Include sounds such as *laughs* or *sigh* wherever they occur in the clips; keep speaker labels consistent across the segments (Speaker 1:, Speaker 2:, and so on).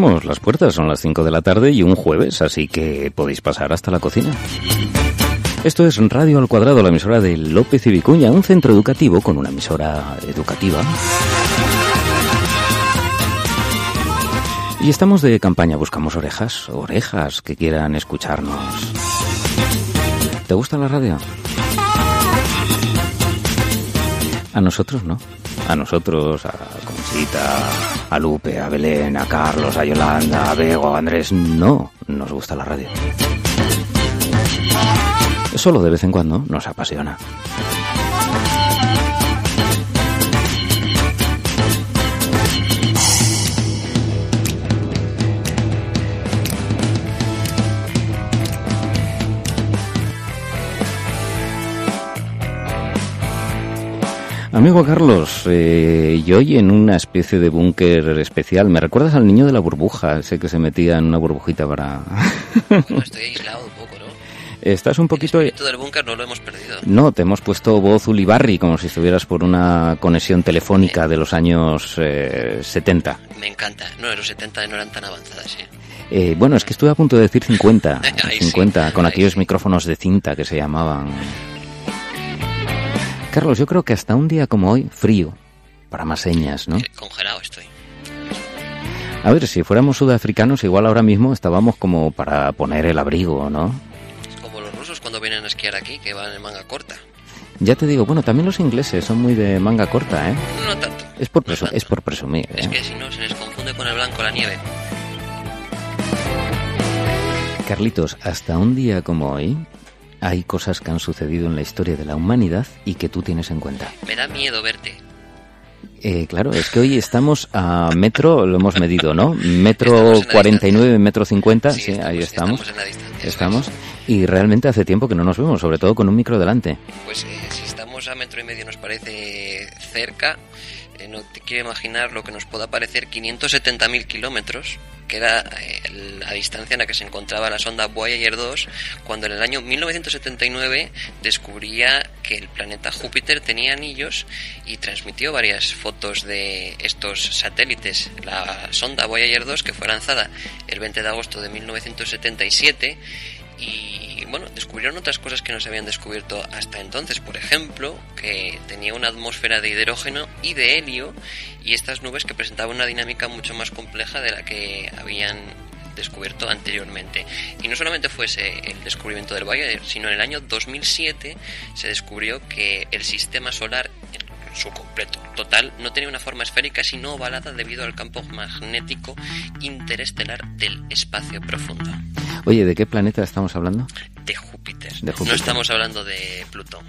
Speaker 1: Las puertas, son las 5 de la tarde y un jueves, así que podéis pasar hasta la cocina. Esto es Radio al Cuadrado, la emisora de López y Vicuña, un centro educativo con una emisora educativa. Y estamos de campaña, buscamos orejas, orejas que quieran escucharnos. ¿Te gusta la radio? A nosotros no. A nosotros, a Conchita, a Lupe, a Belén, a Carlos, a Yolanda, a Bego, a Andrés, no nos gusta la radio. Solo de vez en cuando nos apasiona. Amigo Carlos, eh, y hoy en una especie de búnker especial, ¿me recuerdas al niño de la burbuja? Ese que se metía en una burbujita para... *laughs*
Speaker 2: estoy aislado un poco, ¿no?
Speaker 1: Estás un poquito...
Speaker 2: El del búnker no lo hemos perdido.
Speaker 1: No, te hemos puesto voz Ulibarri, como si estuvieras por una conexión telefónica de los años eh, 70.
Speaker 2: Me encanta. No, los 70 no eran tan avanzadas, ¿eh?
Speaker 1: Eh, bueno, es que estuve a punto de decir 50,
Speaker 2: Ahí
Speaker 1: 50,
Speaker 2: sí,
Speaker 1: con
Speaker 2: ahí
Speaker 1: aquellos
Speaker 2: sí.
Speaker 1: micrófonos de cinta que se llamaban. Carlos, yo creo que hasta un día como hoy, frío, para más señas, ¿no?
Speaker 2: Eh, Congelado estoy.
Speaker 1: A ver, si fuéramos sudafricanos, igual ahora mismo estábamos como para poner el abrigo, ¿no?
Speaker 2: Es como los rusos cuando vienen a esquiar aquí, que van en manga corta.
Speaker 1: Ya te digo, bueno, también los ingleses son muy de manga corta, ¿eh?
Speaker 2: No tanto.
Speaker 1: Es por,
Speaker 2: No
Speaker 1: presu-
Speaker 2: tanto.
Speaker 1: es por presumir,
Speaker 2: Es
Speaker 1: ¿eh?
Speaker 2: que si no, se les confunde con el blanco la nieve.
Speaker 1: Carlitos, hasta un día como hoy, hay cosas que han sucedido en la historia de la humanidad y que tú tienes en cuenta.
Speaker 2: Me da miedo verte.
Speaker 1: Eh, claro, es que hoy estamos a metro, lo hemos medido, ¿no? Metro
Speaker 2: Estamos en la
Speaker 1: 49, metro 50, sí,
Speaker 2: estamos,
Speaker 1: ahí estamos.
Speaker 2: Estamos en la distancia. eso
Speaker 1: Estamos.
Speaker 2: es.
Speaker 1: Y realmente hace tiempo que no nos vemos, sobre todo con un micro delante.
Speaker 2: Pues eh, si estamos a metro y medio nos parece cerca, no te quiero imaginar lo que nos pueda parecer 570.000 kilómetros, que era eh, la distancia en la que se encontraba la sonda Voyager 2, cuando en el año 1979 descubría que el planeta Júpiter tenía anillos y transmitió varias fotos de estos satélites. La sonda Voyager 2, que fue lanzada el 20 de agosto de 1977, y bueno, descubrieron otras cosas que no se habían descubierto hasta entonces. Por ejemplo, que tenía una atmósfera de hidrógeno y de helio y estas nubes que presentaban una dinámica mucho más compleja de la que habían descubierto anteriormente. Y no solamente fue ese el descubrimiento del Voyager, sino en el año 2007 se descubrió que el sistema solar en su completo total no tenía una forma esférica sino ovalada debido al campo magnético interestelar del espacio profundo
Speaker 1: Oye, ¿de qué planeta estamos hablando?
Speaker 2: de Júpiter.
Speaker 1: De Júpiter.
Speaker 2: No estamos hablando de Plutón.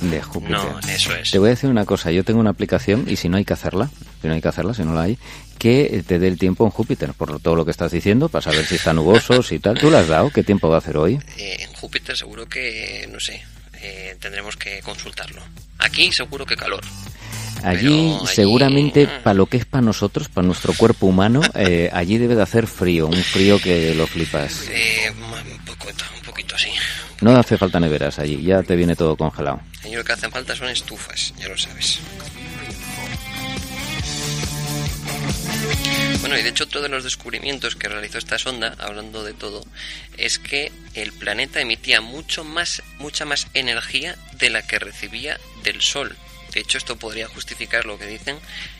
Speaker 1: De Júpiter.
Speaker 2: No, eso es.
Speaker 1: Te voy a decir una cosa, yo tengo una aplicación y si no hay que hacerla, si no hay que hacerla, si no la hay, que te dé el tiempo en Júpiter, por todo lo que estás diciendo, para saber si está nuboso, si tal. ¿Tú lo has dado? ¿Qué tiempo va a hacer hoy?
Speaker 2: Eh, en Júpiter seguro que, no sé, eh, tendremos que consultarlo. Aquí seguro que calor.
Speaker 1: Allí,
Speaker 2: allí-
Speaker 1: seguramente, para lo que es para nosotros, para nuestro cuerpo humano, eh, allí debe de hacer frío, un frío que lo flipas.
Speaker 2: Eh, un, poco, un poquito así.
Speaker 1: No hace falta neveras allí, ya te viene todo congelado.
Speaker 2: Allí lo que hacen falta son estufas, ya lo sabes. Bueno, y de hecho otro de los descubrimientos que realizó esta sonda, hablando de todo, es que el planeta emitía mucho más, mucha más energía de la que recibía del Sol. De hecho, esto podría justificar lo que dicen,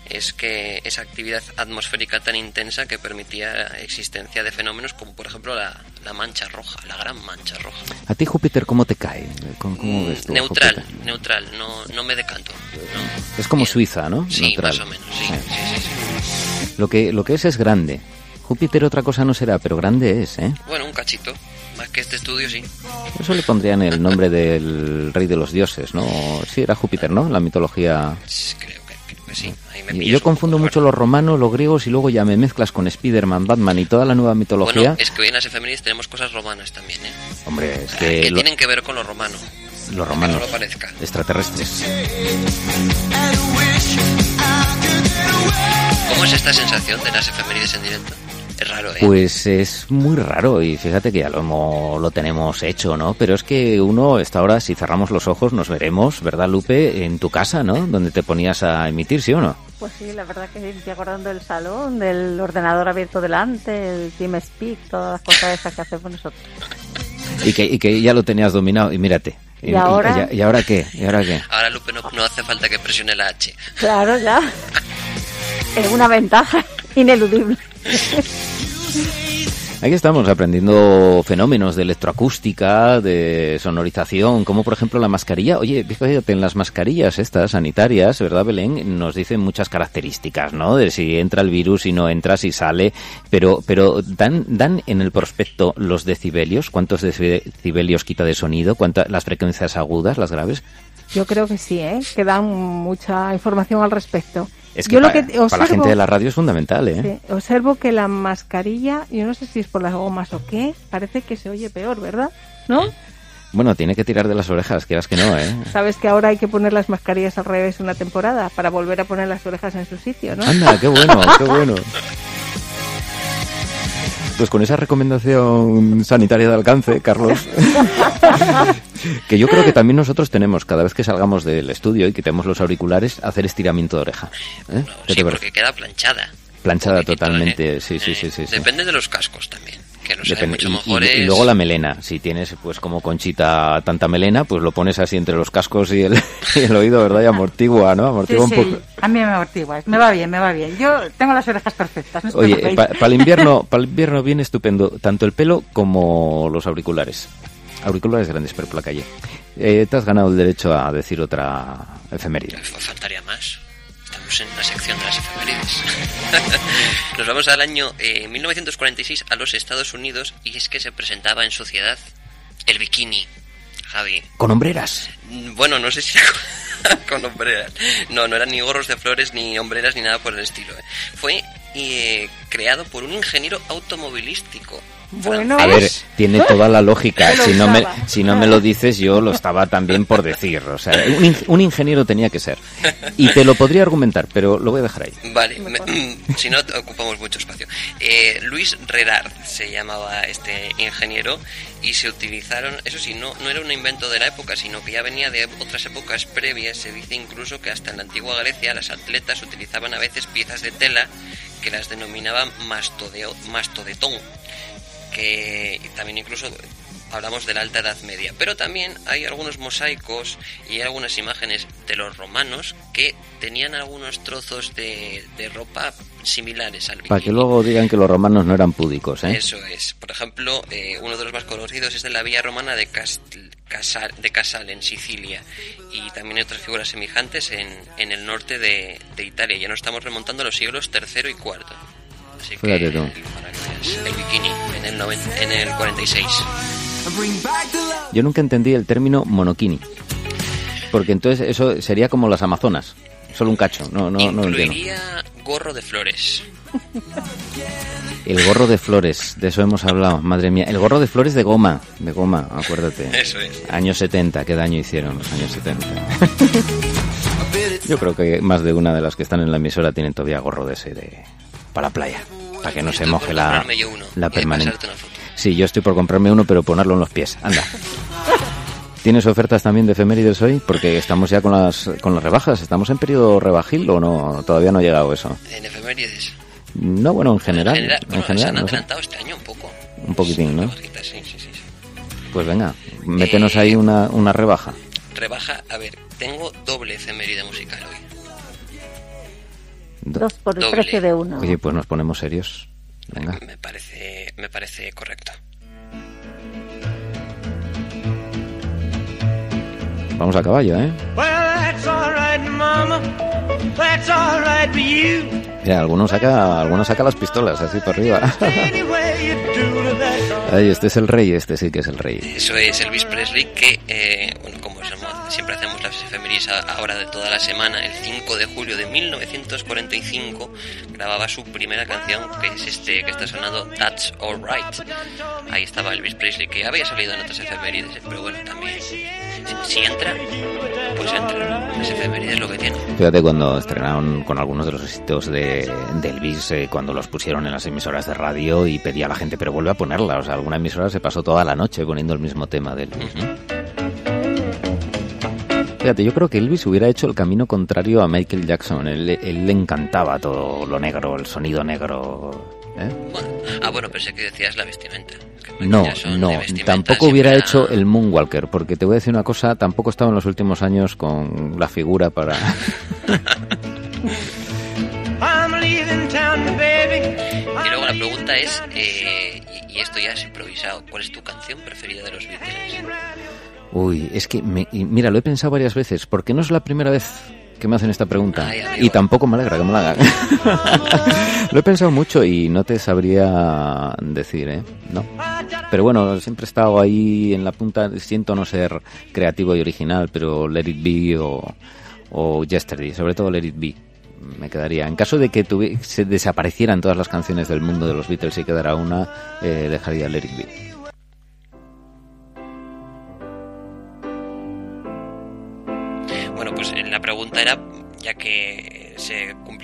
Speaker 2: es que esa actividad atmosférica tan intensa que permitía la existencia de fenómenos como por ejemplo la, la mancha roja, la gran mancha roja.
Speaker 1: ¿A ti Júpiter cómo te cae? ¿Cómo, cómo ves tú a
Speaker 2: neutral,
Speaker 1: Júpiter?
Speaker 2: neutral, no, no me decanto. no.
Speaker 1: Es como
Speaker 2: Bien.
Speaker 1: Suiza, ¿no?
Speaker 2: Sí,
Speaker 1: Neutral.
Speaker 2: más o menos, sí,
Speaker 1: Eh.
Speaker 2: sí, sí, sí.
Speaker 1: Lo que, lo que es es grande. Júpiter otra cosa no será, pero grande es, ¿eh?
Speaker 2: Bueno, un cachito. Más que este estudio, sí.
Speaker 1: Eso le pondrían el nombre del rey de los dioses, ¿no? Sí, era Júpiter, ¿no? La mitología.
Speaker 2: Sí, Creo que, creo que sí. Ahí me
Speaker 1: Y Yo
Speaker 2: un
Speaker 1: confundo mucho los romanos, los griegos y luego ya me mezclas con Spider-Man, Batman y toda la nueva mitología.
Speaker 2: Bueno, es que hoy en las efemérides tenemos cosas romanas también, ¿eh?
Speaker 1: Hombre, es
Speaker 2: Ah,
Speaker 1: que
Speaker 2: que
Speaker 1: lo-
Speaker 2: tienen que ver con lo romano.
Speaker 1: los
Speaker 2: Que
Speaker 1: romanos,
Speaker 2: no lo parezca.
Speaker 1: extraterrestres.
Speaker 2: ¿Cómo es esta sensación de las efemérides en directo? Es raro, ¿eh?
Speaker 1: Pues es muy raro y fíjate que ya lo, hemos- lo tenemos hecho, ¿no? Pero es que uno, esta hora, si cerramos los ojos, nos veremos, ¿verdad, Lupe? En tu casa, ¿no? Donde te ponías a emitir, ¿sí o no?
Speaker 3: Pues sí, la verdad que estoy acordando del salón, del ordenador abierto delante, el TeamSpeak, todas las cosas esas que hacemos nosotros.
Speaker 1: Y que, y que ya lo tenías dominado, y mírate.
Speaker 3: ¿Y ahora?
Speaker 1: ¿Y, ahora qué? ¿Y ahora qué?
Speaker 2: Ahora, Lupe, no, no hace falta que presione la H.
Speaker 3: Claro, ya. *laughs* Es una ventaja ineludible.
Speaker 1: Aquí estamos aprendiendo fenómenos de electroacústica, de sonorización, como por ejemplo la mascarilla. Oye, fíjate, en las mascarillas estas sanitarias, ¿verdad, Belén? Nos dicen muchas características, ¿no? De si entra el virus, si no entra, si sale. Pero, pero dan, dan en el prospecto los decibelios, cuántos decibelios quita de sonido, cuántas las frecuencias agudas, las graves.
Speaker 3: Yo creo que sí, ¿eh? que dan mucha información al respecto.
Speaker 1: Es que, para, la gente de la radio es fundamental, ¿eh?
Speaker 3: Sí, observo que la mascarilla, yo no sé si es por las gomas o qué, parece que se oye peor, ¿verdad? ¿No?
Speaker 1: Bueno, tiene que tirar de las orejas, quieras que no, ¿eh? *laughs*
Speaker 3: Sabes que ahora hay que poner las mascarillas al revés una temporada para volver a poner las orejas en su sitio, ¿no?
Speaker 1: Anda, qué bueno, qué *laughs* bueno. Pues con esa recomendación sanitaria de alcance, Carlos, *laughs* que yo creo que también nosotros tenemos, cada vez que salgamos del estudio y quitemos los auriculares, hacer estiramiento de oreja.
Speaker 2: ¿eh? sí, porque queda planchada.
Speaker 1: Planchada totalmente, ¿eh? sí, sí, sí, sí,
Speaker 2: Depende de los cascos también.
Speaker 1: Y, luego la melena. Si tienes, pues como Conchita, tanta melena, pues lo pones así entre los cascos y el, *laughs* el oído, ¿verdad? Y amortigua, ¿no? Amortigua un poco.
Speaker 3: A mí me amortigua. Me va bien, me va bien. Yo tengo las orejas perfectas.
Speaker 1: Oye, para *laughs* el invierno, para el invierno viene estupendo tanto el pelo como los auriculares. Auriculares grandes, pero por la calle. Eh, te has ganado el derecho a decir otra efeméride.
Speaker 2: Faltaría más en una sección de las efemérides. *laughs* Nos vamos al año 1946 eh, a los Estados Unidos y es que se presentaba en sociedad el bikini. Javi.
Speaker 1: ¿Con hombreras?
Speaker 2: Mm, bueno, no sé si *laughs* con hombreras. No, no eran ni gorros de flores, ni hombreras, ni nada por el estilo. ¿eh? Fue eh, creado por un ingeniero automovilístico
Speaker 3: bueno,
Speaker 1: a ver, tiene toda la lógica. *laughs* Si no, me, si no me lo dices, yo lo estaba también por decir. O sea, un, ingeniero tenía que ser. Y te lo podría argumentar, pero lo voy a dejar ahí.
Speaker 2: Vale, si no ocupamos mucho espacio. Eh, Luis Redard se llamaba este ingeniero y se utilizaron, eso sí, no, no era un invento de la época, sino que ya venía de otras épocas previas. Se dice incluso que hasta en la antigua Grecia las atletas utilizaban a veces piezas de tela que las denominaban mastodetón que también incluso hablamos de la Alta Edad Media, pero también hay algunos mosaicos y algunas imágenes de los romanos que tenían algunos trozos de, ropa similares al bikini.
Speaker 1: Para que luego digan que los romanos no eran púdicos, ¿eh?
Speaker 2: Eso es. Por ejemplo, eh, uno de los más conocidos es de la villa romana de, Casal, de Casal, en Sicilia, y también hay otras figuras semejantes en, en el norte de, de Italia. Ya nos estamos remontando a los siglos III y IV. Así que, el bikini en el, en el 46.
Speaker 1: Yo nunca entendí el término monokini. Porque entonces eso sería como las Amazonas. Solo un cacho. No, no, no
Speaker 2: gorro de flores.
Speaker 1: El gorro de flores, de eso hemos hablado, madre mía. El gorro de flores de goma, de goma, acuérdate.
Speaker 2: Eso es.
Speaker 1: Años 70, qué daño hicieron los años 70. *laughs* Yo creo que más de una de las que están en la emisora tienen todavía gorro de ese de para la playa, para que no se moje la, la permanente. Sí, yo estoy por comprarme uno, pero ponerlo en los pies. Anda. *laughs* ¿Tienes ofertas también de efemérides hoy? Porque estamos ya con las, con las rebajas. ¿Estamos en periodo rebajil o no? Todavía no ha llegado eso.
Speaker 2: ¿En efemérides?
Speaker 1: No, bueno, en general. En general,
Speaker 2: se han adelantado este año un poco.
Speaker 1: Un poquitín, ¿no? Pues venga, métenos ahí eh, una, una rebaja.
Speaker 2: Rebaja, a ver, tengo doble efeméride musical hoy.
Speaker 3: Dos por el precio de uno.
Speaker 1: Oye, pues nos ponemos serios. Venga.
Speaker 2: Me parece, me parece correcto.
Speaker 1: Vamos a caballo, ¿eh? Mira, algunos saca, algunos saca las pistolas así por arriba. Ay, este es el rey, este sí que es el rey.
Speaker 2: Eso es Elvis Presley que, eh, efemérides ahora de toda la semana, el 5 de julio de 1945 grababa su primera canción que es este que está sonando That's Alright. Ahí estaba Elvis Presley que había salido en otras efemérides, pero bueno, también si, entra, pues entra. Las efemérides es lo que tiene.
Speaker 1: Fíjate cuando estrenaron con algunos de los éxitos de, Elvis, eh, cuando los pusieron en las emisoras de radio y pedía a la gente, pero vuelve a ponerla. O sea, alguna emisora se pasó toda la noche poniendo el mismo tema de Elvis. Fíjate, yo creo que Elvis hubiera hecho el camino contrario a Michael Jackson. Él, él le encantaba todo lo negro, el sonido negro. ¿eh?
Speaker 2: Bueno, ah, bueno, pensé que decías la vestimenta.
Speaker 1: No, no, tampoco hubiera
Speaker 2: siempre
Speaker 1: hecho
Speaker 2: era-
Speaker 1: el Moonwalker, porque te voy a decir una cosa, tampoco estaba en los últimos años con la figura para... *laughs* *laughs*
Speaker 2: Y luego la pregunta es, eh, y, y esto ya es improvisado, ¿cuál es tu canción preferida de los Beatles?
Speaker 1: Uy, es que, me- mira, lo he pensado varias veces, porque no es la primera vez que me hacen esta pregunta.
Speaker 2: Ay,
Speaker 1: y tampoco me alegra que me la hagan. *laughs* lo he pensado mucho y no te sabría decir, ¿eh? No. Pero bueno, siempre he estado ahí en la punta, siento no ser creativo y original, pero Let It Be o, o Yesterday, sobre todo Let It Be. Me quedaría. En caso de que tuvi- se desaparecieran todas las canciones del mundo de los Beatles y quedara una, eh, dejaría Let It Be.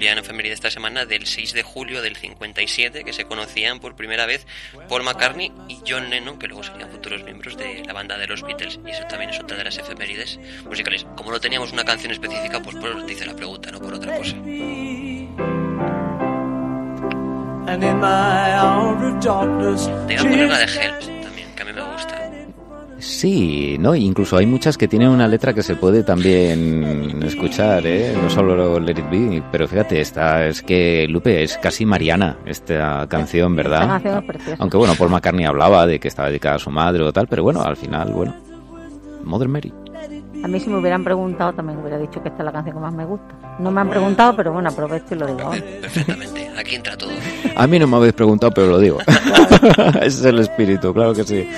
Speaker 2: Se cumplían efemérides esta semana, del 6 de julio del 57, que se conocían por primera vez Paul McCartney y John Lennon, que luego serían futuros miembros de la banda de los Beatles, y eso también es otra de las efemérides musicales. Como no teníamos una canción específica, pues por eso te hice la pregunta, no por otra cosa. Te a poner la de Help
Speaker 1: Sí, no, incluso hay muchas que tienen una letra que se puede también escuchar, ¿eh? No solo Let It Be, pero fíjate, esta es que Lupe es casi Mariana esta canción,
Speaker 3: Esta
Speaker 1: ¿verdad?
Speaker 3: canción es preciosa.
Speaker 1: Aunque bueno, Paul McCartney hablaba de que estaba dedicada a su madre o tal, pero bueno, al final, bueno, Mother Mary.
Speaker 3: A mí si me hubieran preguntado también hubiera dicho que esta es la canción que más me gusta. No me han preguntado, pero bueno, aprovecho y lo digo. ahora.
Speaker 2: Perfectamente, aquí entra todo.
Speaker 1: A mí no me habéis preguntado, pero lo digo. *laughs* *laughs* Ese es el espíritu, claro que sí.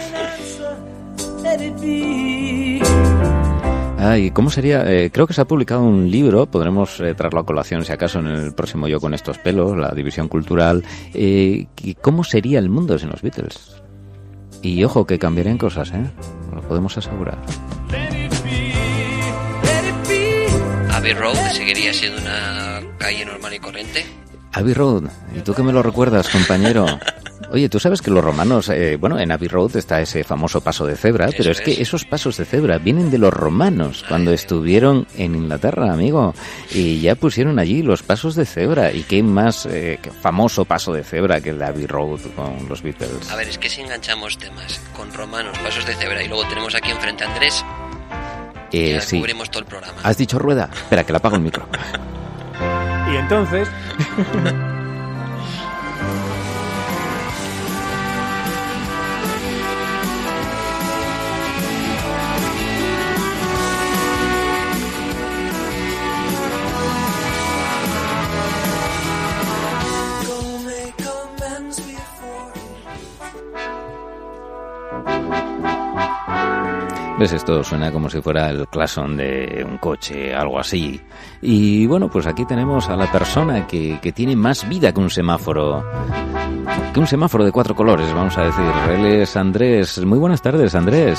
Speaker 1: Ay, ¿cómo sería? Eh, creo que se ha publicado un libro, podremos eh, traerlo a colación si acaso en el próximo Yo con estos pelos, la división cultural. Eh, que ¿Cómo sería el mundo sin los Beatles? Y ojo, que cambiarían cosas, ¿eh? Lo podemos asegurar.
Speaker 2: Abbey Road seguiría siendo una calle normal y corriente.
Speaker 1: Abbey Road, ¿y tú qué me lo recuerdas, compañero? *laughs* Oye, tú sabes que los romanos, eh, bueno, en Abbey Road está ese famoso paso de cebra,
Speaker 2: Eso
Speaker 1: pero es que
Speaker 2: es.
Speaker 1: esos pasos de cebra vienen de los romanos cuando estuvieron en Inglaterra, amigo, y ya pusieron allí los pasos de cebra. ¿Y qué más eh, qué famoso paso de cebra que el de Abbey Road con los Beatles?
Speaker 2: A ver, es que si enganchamos temas con romanos, pasos de cebra y luego tenemos aquí enfrente a Andrés,
Speaker 1: Eh,
Speaker 2: ya
Speaker 1: sí.
Speaker 2: cubrimos todo el programa.
Speaker 1: ¿Has dicho rueda? Espera, que le apago el micro. *laughs*
Speaker 4: Y entonces, *laughs*
Speaker 1: ¿Ves? Esto suena como si fuera el claxon de un coche, algo así. Y bueno, pues aquí tenemos a la persona que, que tiene más vida que un semáforo. Que un semáforo de cuatro colores, vamos a decir. Él es Andrés. Muy buenas tardes, Andrés.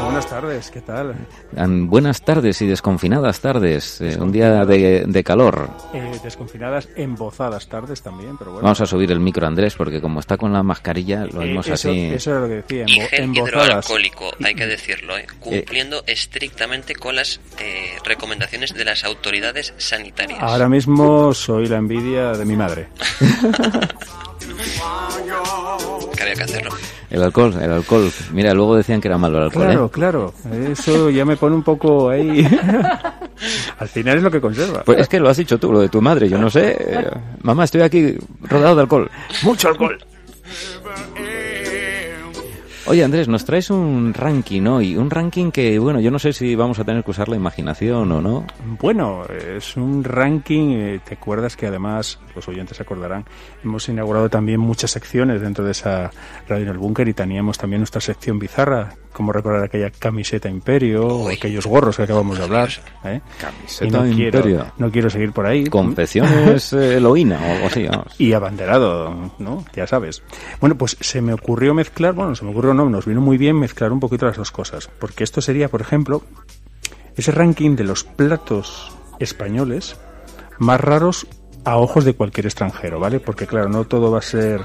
Speaker 4: buenas tardes, ¿qué tal?
Speaker 1: An- Buenas tardes y desconfinadas tardes. eh, un día de, de calor.
Speaker 4: Eh, desconfinadas, embozadas tardes también, pero bueno.
Speaker 1: Vamos a subir el micro, Andrés, porque como está con la mascarilla, lo
Speaker 4: Eh,
Speaker 1: vemos
Speaker 4: eso,
Speaker 1: así.
Speaker 4: eso era lo que decía,
Speaker 2: Y
Speaker 4: embo- embozadas.
Speaker 2: hidroalcohólico, hay que decirlo, ¿eh? cumpliendo estrictamente con las eh, recomendaciones de las autoridades sanitarias.
Speaker 4: Ahora mismo soy la envidia de mi madre. *laughs*
Speaker 2: Que había que hacerlo.
Speaker 1: El alcohol, el alcohol. Mira, luego decían que era malo el alcohol,
Speaker 4: Claro,
Speaker 1: ¿eh?
Speaker 4: claro. Eso ya me pone un poco ahí. *laughs* Al final es lo que conserva.
Speaker 1: Pues es que lo has dicho tú, lo de tu madre, yo no sé. Mamá, estoy aquí rodeado de alcohol.
Speaker 4: Mucho alcohol.
Speaker 1: Oye, Andrés, nos traes un ranking hoy. Un ranking que, bueno, yo no sé si vamos a tener que usar la imaginación o no.
Speaker 4: Bueno, es un ranking, eh, te acuerdas que además, los oyentes acordarán, hemos inaugurado también muchas secciones dentro de esa radio en el búnker y teníamos también nuestra sección bizarra, como recordar aquella camiseta imperio o aquellos gorros que acabamos de hablar. ¿eh?
Speaker 1: Camiseta
Speaker 4: Y no
Speaker 1: Imperio.
Speaker 4: quiero, no quiero seguir por ahí.
Speaker 1: Confecciones *laughs* eh, Eloína o algo así, vamos.
Speaker 4: y abanderado, ¿no? Ya sabes. Bueno, pues se me ocurrió mezclar, bueno, se me ocurrió no, nos vino muy bien mezclar un poquito las dos cosas, porque esto sería, por ejemplo, ese ranking de los platos españoles más raros a ojos de cualquier extranjero, ¿vale? Porque claro, no todo va a ser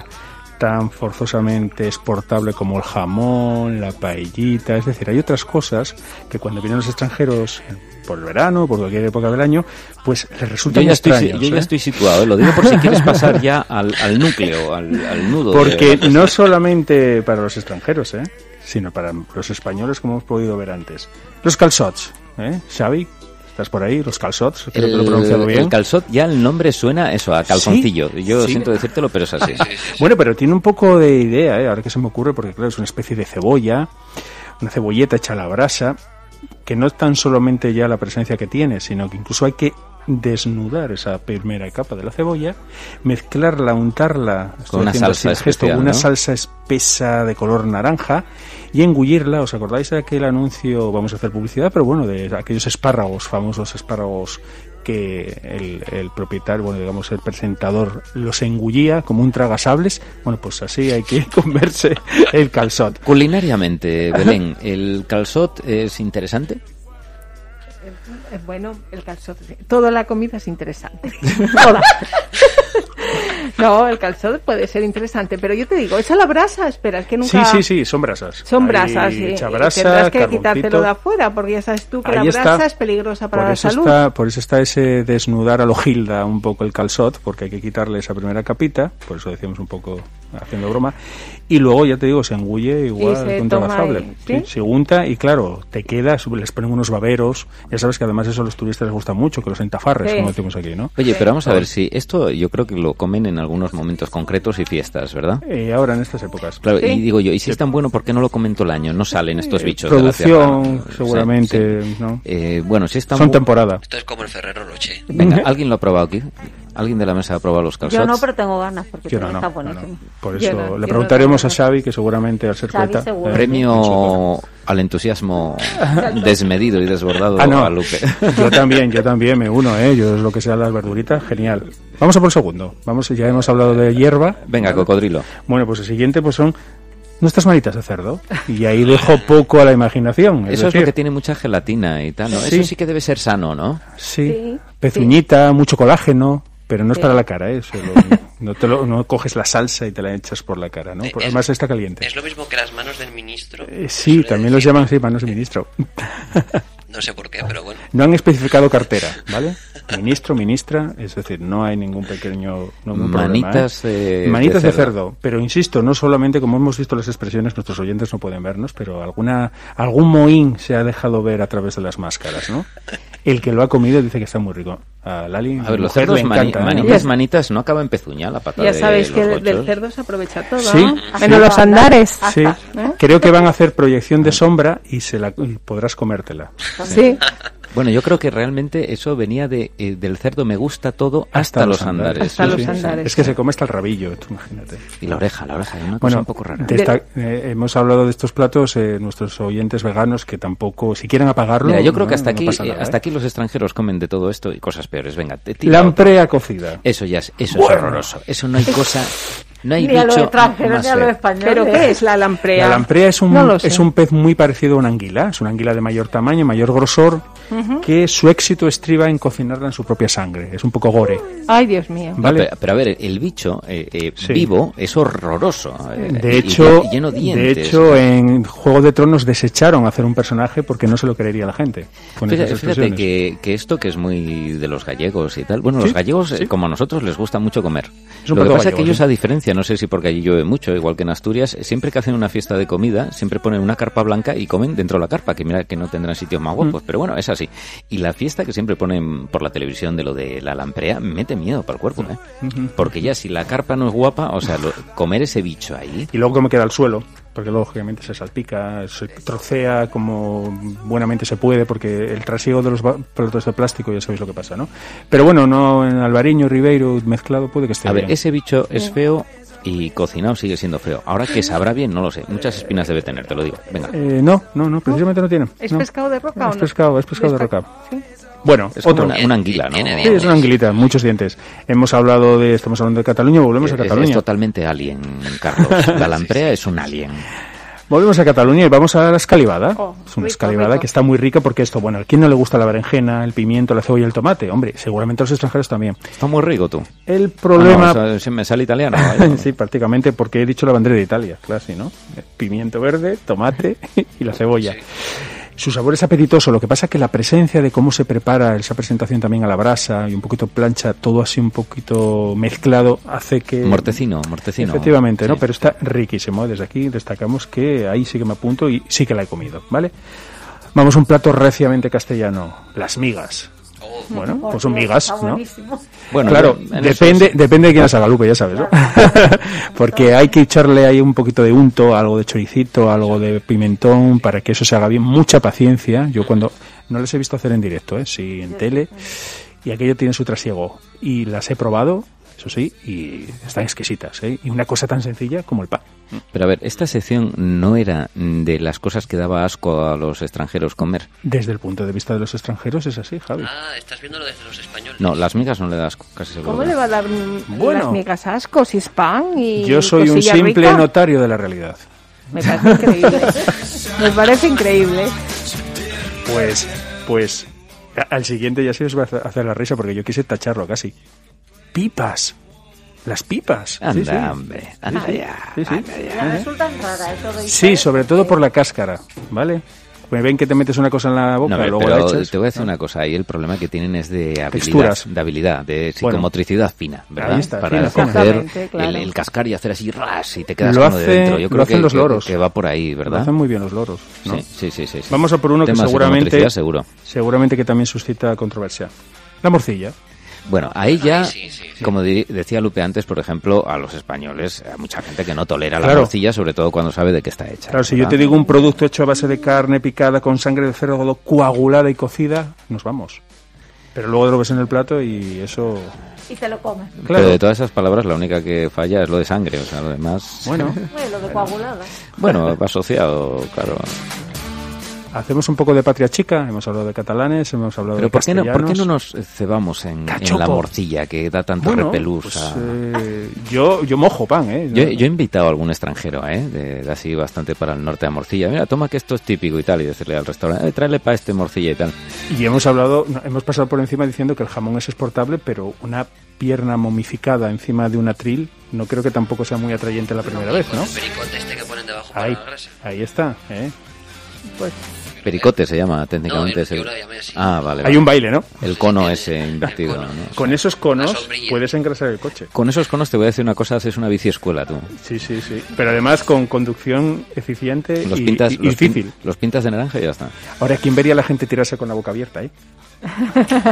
Speaker 4: tan forzosamente exportable como el jamón, la paellita, es decir, hay otras cosas que cuando vienen los extranjeros por el verano, por cualquier época del año, pues les resulta
Speaker 1: Yo
Speaker 4: muy
Speaker 1: ya, estoy,
Speaker 4: extraños,
Speaker 1: yo ya
Speaker 4: ¿eh?
Speaker 1: estoy situado, ¿eh? lo digo por si quieres pasar ya al, al núcleo, al, al nudo.
Speaker 4: Porque no solamente para los extranjeros, ¿eh? sino para los españoles, como hemos podido ver antes. Los calzots, ¿eh? Xavi, ¿estás por ahí? Los calzots, creo que lo he pronunciado bien.
Speaker 1: el calzot, ya el nombre suena eso, a calzoncillo. Yo
Speaker 4: Sí.
Speaker 1: siento decírtelo, pero es así.
Speaker 2: Sí, sí, sí.
Speaker 4: Bueno, pero tiene un poco de idea, ¿eh? ahora que se me ocurre, porque claro, es una especie de cebolla, una cebolleta hecha a la brasa, que no es tan solamente ya la presencia que tiene, sino que incluso hay que desnudar esa primera capa de la cebolla, mezclarla, untarla estoy
Speaker 1: una
Speaker 4: haciendo
Speaker 1: salsa
Speaker 4: gesto, una
Speaker 1: ¿no?
Speaker 4: salsa espesa de color naranja y engullirla. ¿Os acordáis de aquel anuncio? Vamos a hacer publicidad, pero bueno, de aquellos espárragos, famosos espárragos que el, el propietario, bueno, digamos el presentador los engullía como un tragasables. Bueno, pues así hay que *laughs* comerse el calzot.
Speaker 1: Culinariamente, Belén, ¿el calzot es interesante?
Speaker 5: Eh, Bueno, el calzot. Toda la comida es interesante. *laughs* *laughs* *laughs* Toda. No, el calzot puede ser interesante, pero yo te digo, echa la brasa, espera, es que nunca.
Speaker 4: Sí, sí, sí, son brasas.
Speaker 5: Son brasas, sí.
Speaker 4: echa
Speaker 5: y
Speaker 4: brasa,
Speaker 5: tendrás que
Speaker 4: carboncito.
Speaker 5: quitártelo de afuera, porque ya sabes tú que la
Speaker 4: Ahí
Speaker 5: brasa
Speaker 4: está.
Speaker 5: es peligrosa para
Speaker 4: por
Speaker 5: la
Speaker 4: eso
Speaker 5: salud.
Speaker 4: Está, por eso está ese desnudar a lo Gilda un poco el calzot, porque hay que quitarle esa primera capita, por eso decíamos un poco haciendo broma, y luego ya te digo, se engulle igual
Speaker 5: se
Speaker 4: con
Speaker 5: y-
Speaker 4: Sí,
Speaker 5: ¿sí?
Speaker 4: Se unta y claro, te queda, les ponen unos baberos, ya sabes que además eso a los turistas les gusta mucho, que los entafarres,
Speaker 5: Sí.
Speaker 4: como decimos aquí, ¿no?
Speaker 1: Oye, pero vamos a ver si esto yo creo que lo comen en algunos momentos concretos y fiestas, ¿verdad?
Speaker 4: Eh, ahora en estas épocas.
Speaker 1: Claro,
Speaker 5: Sí.
Speaker 1: y digo yo, ¿y si es tan bueno, por qué no lo comen todo el año? No salen estos bichos de la tierra.
Speaker 4: Producción,
Speaker 1: Sí,
Speaker 4: seguramente,
Speaker 1: sí.
Speaker 4: ¿no?
Speaker 1: Eh, bueno, si es tan
Speaker 4: Son
Speaker 1: bu-
Speaker 4: temporada.
Speaker 2: Esto es como el Ferrero Rocher.
Speaker 1: Venga, ¿alguien lo ha probado aquí? ¿Alguien de la mesa ha probado los calzots?
Speaker 3: Yo no, pero tengo ganas porque
Speaker 4: Yo no,
Speaker 3: está
Speaker 4: no, no.
Speaker 3: buenísimo.
Speaker 4: Por eso
Speaker 5: yo
Speaker 4: le
Speaker 5: no
Speaker 4: preguntaremos a Xavi, que seguramente al ser poeta...
Speaker 1: Premio *laughs* al entusiasmo *laughs* desmedido y desbordado
Speaker 4: Ah, no.
Speaker 1: a Lupe. *laughs*
Speaker 4: Yo también, yo también me uno, ¿eh? Yo es lo que sea las verduritas, genial. Vamos a por el segundo. Vamos, ya hemos hablado de hierba.
Speaker 1: Venga, cocodrilo.
Speaker 4: Bueno, pues el siguiente pues son nuestras manitas de cerdo. Y ahí dejo poco a la imaginación.
Speaker 1: Eso es lo que tiene mucha gelatina y tal, ¿no?
Speaker 4: Sí.
Speaker 1: Eso sí que debe ser sano, ¿no?
Speaker 4: Sí,
Speaker 5: Sí,
Speaker 4: pezuñita, mucho colágeno, pero no es para la cara, ¿eh? Lo- *laughs* no, te lo- no coges la salsa y te la echas por la cara, ¿no? Porque
Speaker 2: es-
Speaker 4: además está caliente.
Speaker 2: Es lo mismo que las manos del ministro.
Speaker 4: Eh, sí, también los llaman así, manos de ministro. *laughs*
Speaker 2: No sé por qué, pero bueno.
Speaker 4: No han especificado cartera, ¿vale? *laughs* Ministro, ministra, es decir, no hay ningún pequeño ningún problema, ¿eh?
Speaker 1: Manitas de-
Speaker 4: Manitas
Speaker 1: de
Speaker 4: de
Speaker 1: cerdo.
Speaker 4: cerdo. Pero insisto, no solamente, como hemos visto las expresiones, nuestros oyentes no pueden vernos, pero alguna algún mohín se ha dejado ver a través de las máscaras, ¿no? El que lo ha comido dice que está muy rico. A Lali,
Speaker 1: A ver, los cerdos
Speaker 4: le
Speaker 1: mani-
Speaker 4: encanta, ¿eh?
Speaker 1: manitas, manitas, no acaba en pezuña la pata
Speaker 5: Ya
Speaker 1: de
Speaker 5: sabéis
Speaker 1: los
Speaker 5: que del- cerdo se aprovecha todo,
Speaker 4: Sí,
Speaker 5: ¿no?
Speaker 4: sí.
Speaker 5: Menos los andares.
Speaker 4: Sí,
Speaker 5: ¿Eh?
Speaker 4: creo que van a hacer proyección de sombra y se la y podrás comértela. *laughs*
Speaker 5: Sí.
Speaker 1: Bueno, yo creo que realmente eso venía de, eh, del cerdo me gusta todo hasta, los andares.
Speaker 5: Hasta los andares.
Speaker 4: Es que se come hasta el rabillo, tú imagínate.
Speaker 1: Y la oreja, la oreja, es una cosa
Speaker 4: Bueno,
Speaker 1: un poco rara.
Speaker 4: de esta- eh, hemos hablado de estos platos, eh, nuestros oyentes veganos que tampoco, si quieren apagarlo,
Speaker 1: Mira, yo creo que hasta
Speaker 4: no
Speaker 1: aquí, eh,
Speaker 4: nada,
Speaker 1: hasta
Speaker 4: ¿eh?
Speaker 1: aquí los extranjeros comen de todo esto y cosas peores. Venga, te tira.
Speaker 4: Lamprea cocida.
Speaker 1: Eso ya es, eso
Speaker 4: Bueno.
Speaker 1: es horroroso. Eso no hay cosa, *laughs* no hay
Speaker 3: Ni a los
Speaker 1: bicho
Speaker 3: extranjeros
Speaker 1: más
Speaker 3: ni a los
Speaker 1: feo.
Speaker 3: españoles.
Speaker 5: ¿Pero qué es la lamprea?
Speaker 4: La lamprea es un,
Speaker 5: No
Speaker 4: es un pez muy parecido a una anguila, es una anguila de mayor tamaño, mayor grosor, que su éxito estriba en cocinarla en su propia sangre. Es un poco gore.
Speaker 5: Ay, Dios mío.
Speaker 1: No,
Speaker 4: ¿Vale?
Speaker 1: pero, pero a ver, el bicho eh, eh,
Speaker 4: Sí.
Speaker 1: vivo es horroroso. eh,
Speaker 4: De
Speaker 1: y-
Speaker 4: hecho,
Speaker 1: y lleno de
Speaker 4: de
Speaker 1: dientes.
Speaker 4: hecho, en Juego de Tronos desecharon hacer un personaje porque no se lo creería la gente. Con
Speaker 1: Fíjate,
Speaker 4: esas
Speaker 1: fíjate que, que esto que es muy de los gallegos y tal, bueno, los
Speaker 4: Sí,
Speaker 1: gallegos, eh,
Speaker 4: sí.
Speaker 1: como a nosotros, les gusta mucho comer.
Speaker 4: Es un
Speaker 1: Lo que pasa es que
Speaker 4: gallego,
Speaker 1: ellos,
Speaker 4: sí.
Speaker 1: a diferencia, no sé si porque allí llueve mucho, igual que en Asturias, siempre que hacen una fiesta de comida, siempre ponen una carpa blanca y comen dentro de la carpa, que mira que no tendrán sitios más
Speaker 4: Mm.
Speaker 1: guapos, pero bueno, es así. Y la fiesta que siempre ponen por la televisión de lo de la lamprea, mete miedo para el cuerpo, ¿eh? Porque ya si la carpa no es guapa, o sea, lo- comer ese bicho ahí,
Speaker 4: Y luego me queda al suelo, porque lógicamente se salpica, se trocea como buenamente se puede, porque el trasiego de los platos de plástico ya sabéis lo que pasa, ¿no? Pero bueno, no en albariño, ribeiro, mezclado puede que esté
Speaker 1: A ver,
Speaker 4: bien.
Speaker 1: ese bicho es feo y cocinado sigue siendo feo. Ahora que sabrá bien, no lo sé. Muchas espinas debe tener, te lo digo. Venga.
Speaker 4: Eh, no, no, no, precisamente no tiene.
Speaker 5: ¿Es
Speaker 4: no.
Speaker 5: pescado de roca o
Speaker 4: Es
Speaker 5: no?
Speaker 4: pescado, es pescado de roca.
Speaker 5: Sí.
Speaker 4: Bueno,
Speaker 1: Es
Speaker 4: otro.
Speaker 1: una, una anguila, ¿no?
Speaker 4: Sí, es una anguilita, muchos dientes. Hemos hablado de, estamos hablando de Cataluña, volvemos a
Speaker 1: Es- es,
Speaker 4: Cataluña.
Speaker 1: totalmente alien, Carlos. *laughs* La lamprea es un alien.
Speaker 4: Volvemos a Cataluña y vamos a la escalivada.
Speaker 5: Oh,
Speaker 4: es una
Speaker 5: rico,
Speaker 4: escalivada
Speaker 5: rico.
Speaker 4: que está muy rica porque esto, bueno, ¿a quién no le gusta la berenjena, el pimiento, la cebolla y el tomate? Hombre, seguramente a los extranjeros también.
Speaker 1: Está muy rico tú.
Speaker 4: El problema...
Speaker 1: Ah, no, o sea, se me sale italiano. *laughs* vaya.
Speaker 4: sí, prácticamente porque he dicho la bandera de Italia, claro, sí, ¿no? Pimiento verde, tomate *laughs* y la cebolla. Su sabor es apetitoso, lo que pasa es que la presencia de cómo se prepara esa presentación también a la brasa y un poquito plancha, todo así un poquito mezclado, hace que...
Speaker 1: Mortecino, mortecino.
Speaker 4: Efectivamente, ¿no?
Speaker 1: Sí.
Speaker 4: Pero está riquísimo. Desde aquí destacamos que ahí sí que me apunto y sí que la he comido, ¿vale? Vamos a un plato reciamente castellano, las migas. Bueno, pues son migas, ¿no?
Speaker 3: buenísimo.
Speaker 1: Bueno,
Speaker 4: claro, depende,
Speaker 1: es-
Speaker 4: depende de quién las haga, Lupe, ya sabes, ¿no? *laughs* Porque hay que echarle ahí un poquito de unto, algo de choricito, algo de pimentón, para que eso se haga bien. Mucha paciencia. Yo cuando no les he visto hacer en directo, ¿eh? sí en tele, y aquello tiene su trasiego. Y las he probado, eso sí, y están exquisitas, ¿eh? Y una cosa tan sencilla como el pan.
Speaker 1: Pero a ver, esta sección no era de las cosas que daba asco a los extranjeros comer.
Speaker 4: Desde el punto de vista de los extranjeros es así, Javi.
Speaker 2: Ah, estás viéndolo desde los españoles.
Speaker 1: No, las migas no le das asco, casi seguro.
Speaker 5: ¿Cómo le
Speaker 1: no.
Speaker 5: va a dar
Speaker 4: Bueno.
Speaker 5: las migas asco si es pan y
Speaker 4: Yo soy un simple
Speaker 5: rica?
Speaker 4: notario de la realidad.
Speaker 5: Me parece increíble. *laughs* Me parece increíble.
Speaker 4: Pues, pues, al siguiente ya se os va a hacer la risa porque yo quise tacharlo casi. Pipas. Las pipas.
Speaker 1: Anda,
Speaker 4: Sí, sí.
Speaker 1: hombre. Anda ya.
Speaker 4: Sí, sí.
Speaker 3: Me resulta rara eso de
Speaker 4: Sí, sobre todo por la cáscara, ¿vale? Me ven que te metes una cosa en la boca,
Speaker 1: No,
Speaker 4: luego la
Speaker 1: pero
Speaker 4: echas.
Speaker 1: te voy a decir una cosa, ahí el problema que tienen es de habilidad,
Speaker 4: Texturas.
Speaker 1: de habilidad, de
Speaker 4: Bueno.
Speaker 1: psicomotricidad fina, ¿verdad?
Speaker 4: Está,
Speaker 1: Para
Speaker 4: fina.
Speaker 1: coger
Speaker 5: claro.
Speaker 1: el, el cascar y hacer así ras y te quedas
Speaker 4: Lo
Speaker 1: como de
Speaker 4: hace-
Speaker 1: dentro. Yo
Speaker 4: lo
Speaker 1: creo
Speaker 4: hacen
Speaker 1: que,
Speaker 4: los
Speaker 1: que-
Speaker 4: loros.
Speaker 1: que va por ahí,
Speaker 4: Lo
Speaker 1: ¿verdad?
Speaker 4: hacen muy bien los loros, ¿no?
Speaker 1: Sí, sí, sí, sí, sí.
Speaker 4: Vamos a por uno que seguramente,
Speaker 1: seguro.
Speaker 4: seguramente que también suscita controversia. La morcilla.
Speaker 1: Bueno, ahí ya,
Speaker 2: sí, sí, sí.
Speaker 1: como di- decía Lupe antes, por ejemplo, a los españoles, a mucha gente que no tolera la morcilla, sobre todo cuando sabe de qué está hecha.
Speaker 4: Claro, si yo te digo un producto hecho a base de carne picada con sangre de cerdo coagulada y cocida, nos vamos. Pero luego lo ves en el plato y eso...
Speaker 3: Y te lo comes.
Speaker 1: Pero
Speaker 4: Claro.
Speaker 1: de todas esas palabras, la única que falla es lo de sangre, o sea, lo demás...
Speaker 4: Bueno,
Speaker 3: Bueno, lo de coagulada.
Speaker 1: Bueno, va asociado, claro.
Speaker 4: Hacemos un poco de patria chica. Hemos hablado de catalanes, hemos hablado
Speaker 1: Pero
Speaker 4: de
Speaker 1: ¿por qué, no, ¿por qué no nos cebamos en, la morcilla que da tanto
Speaker 4: Bueno,
Speaker 1: repelús?
Speaker 4: pues,
Speaker 1: a-
Speaker 4: eh, yo, yo mojo pan, ¿eh?
Speaker 1: Yo, yo he invitado a algún extranjero, ¿eh? De, de así bastante para el norte a morcilla. Mira, toma que esto es típico y tal. Y decirle al restaurante, eh, tráele para este morcilla y tal.
Speaker 4: Y hemos hablado, hemos pasado por encima diciendo que el jamón es exportable, pero una pierna momificada encima de un atril no creo que tampoco sea muy atrayente la primera vez, ¿no?
Speaker 2: pericote este que ponen debajo para
Speaker 4: Ahí,
Speaker 2: la grasa.
Speaker 4: ahí está, ¿eh?
Speaker 5: Pues
Speaker 1: Pericote se llama
Speaker 2: No,
Speaker 1: técnicamente.
Speaker 2: el-
Speaker 1: es el-
Speaker 2: yo lo llamé así.
Speaker 1: Ah, vale.
Speaker 4: Hay
Speaker 1: vale.
Speaker 4: un baile, ¿no?
Speaker 1: El cono ese invertido.
Speaker 2: cono.
Speaker 1: ¿no?
Speaker 4: Con esos conos puedes engrasar el coche.
Speaker 1: Con esos conos te voy a decir una cosa, haces una bici escuela tú.
Speaker 4: Sí, sí, sí. Pero además con conducción eficiente
Speaker 1: Los
Speaker 4: y,
Speaker 1: pintas,
Speaker 4: y- y
Speaker 1: los, pin-
Speaker 4: difícil.
Speaker 1: los pintas de naranja y ya está.
Speaker 4: Ahora, ¿quién vería a la gente tirarse con la boca abierta, eh? *laughs*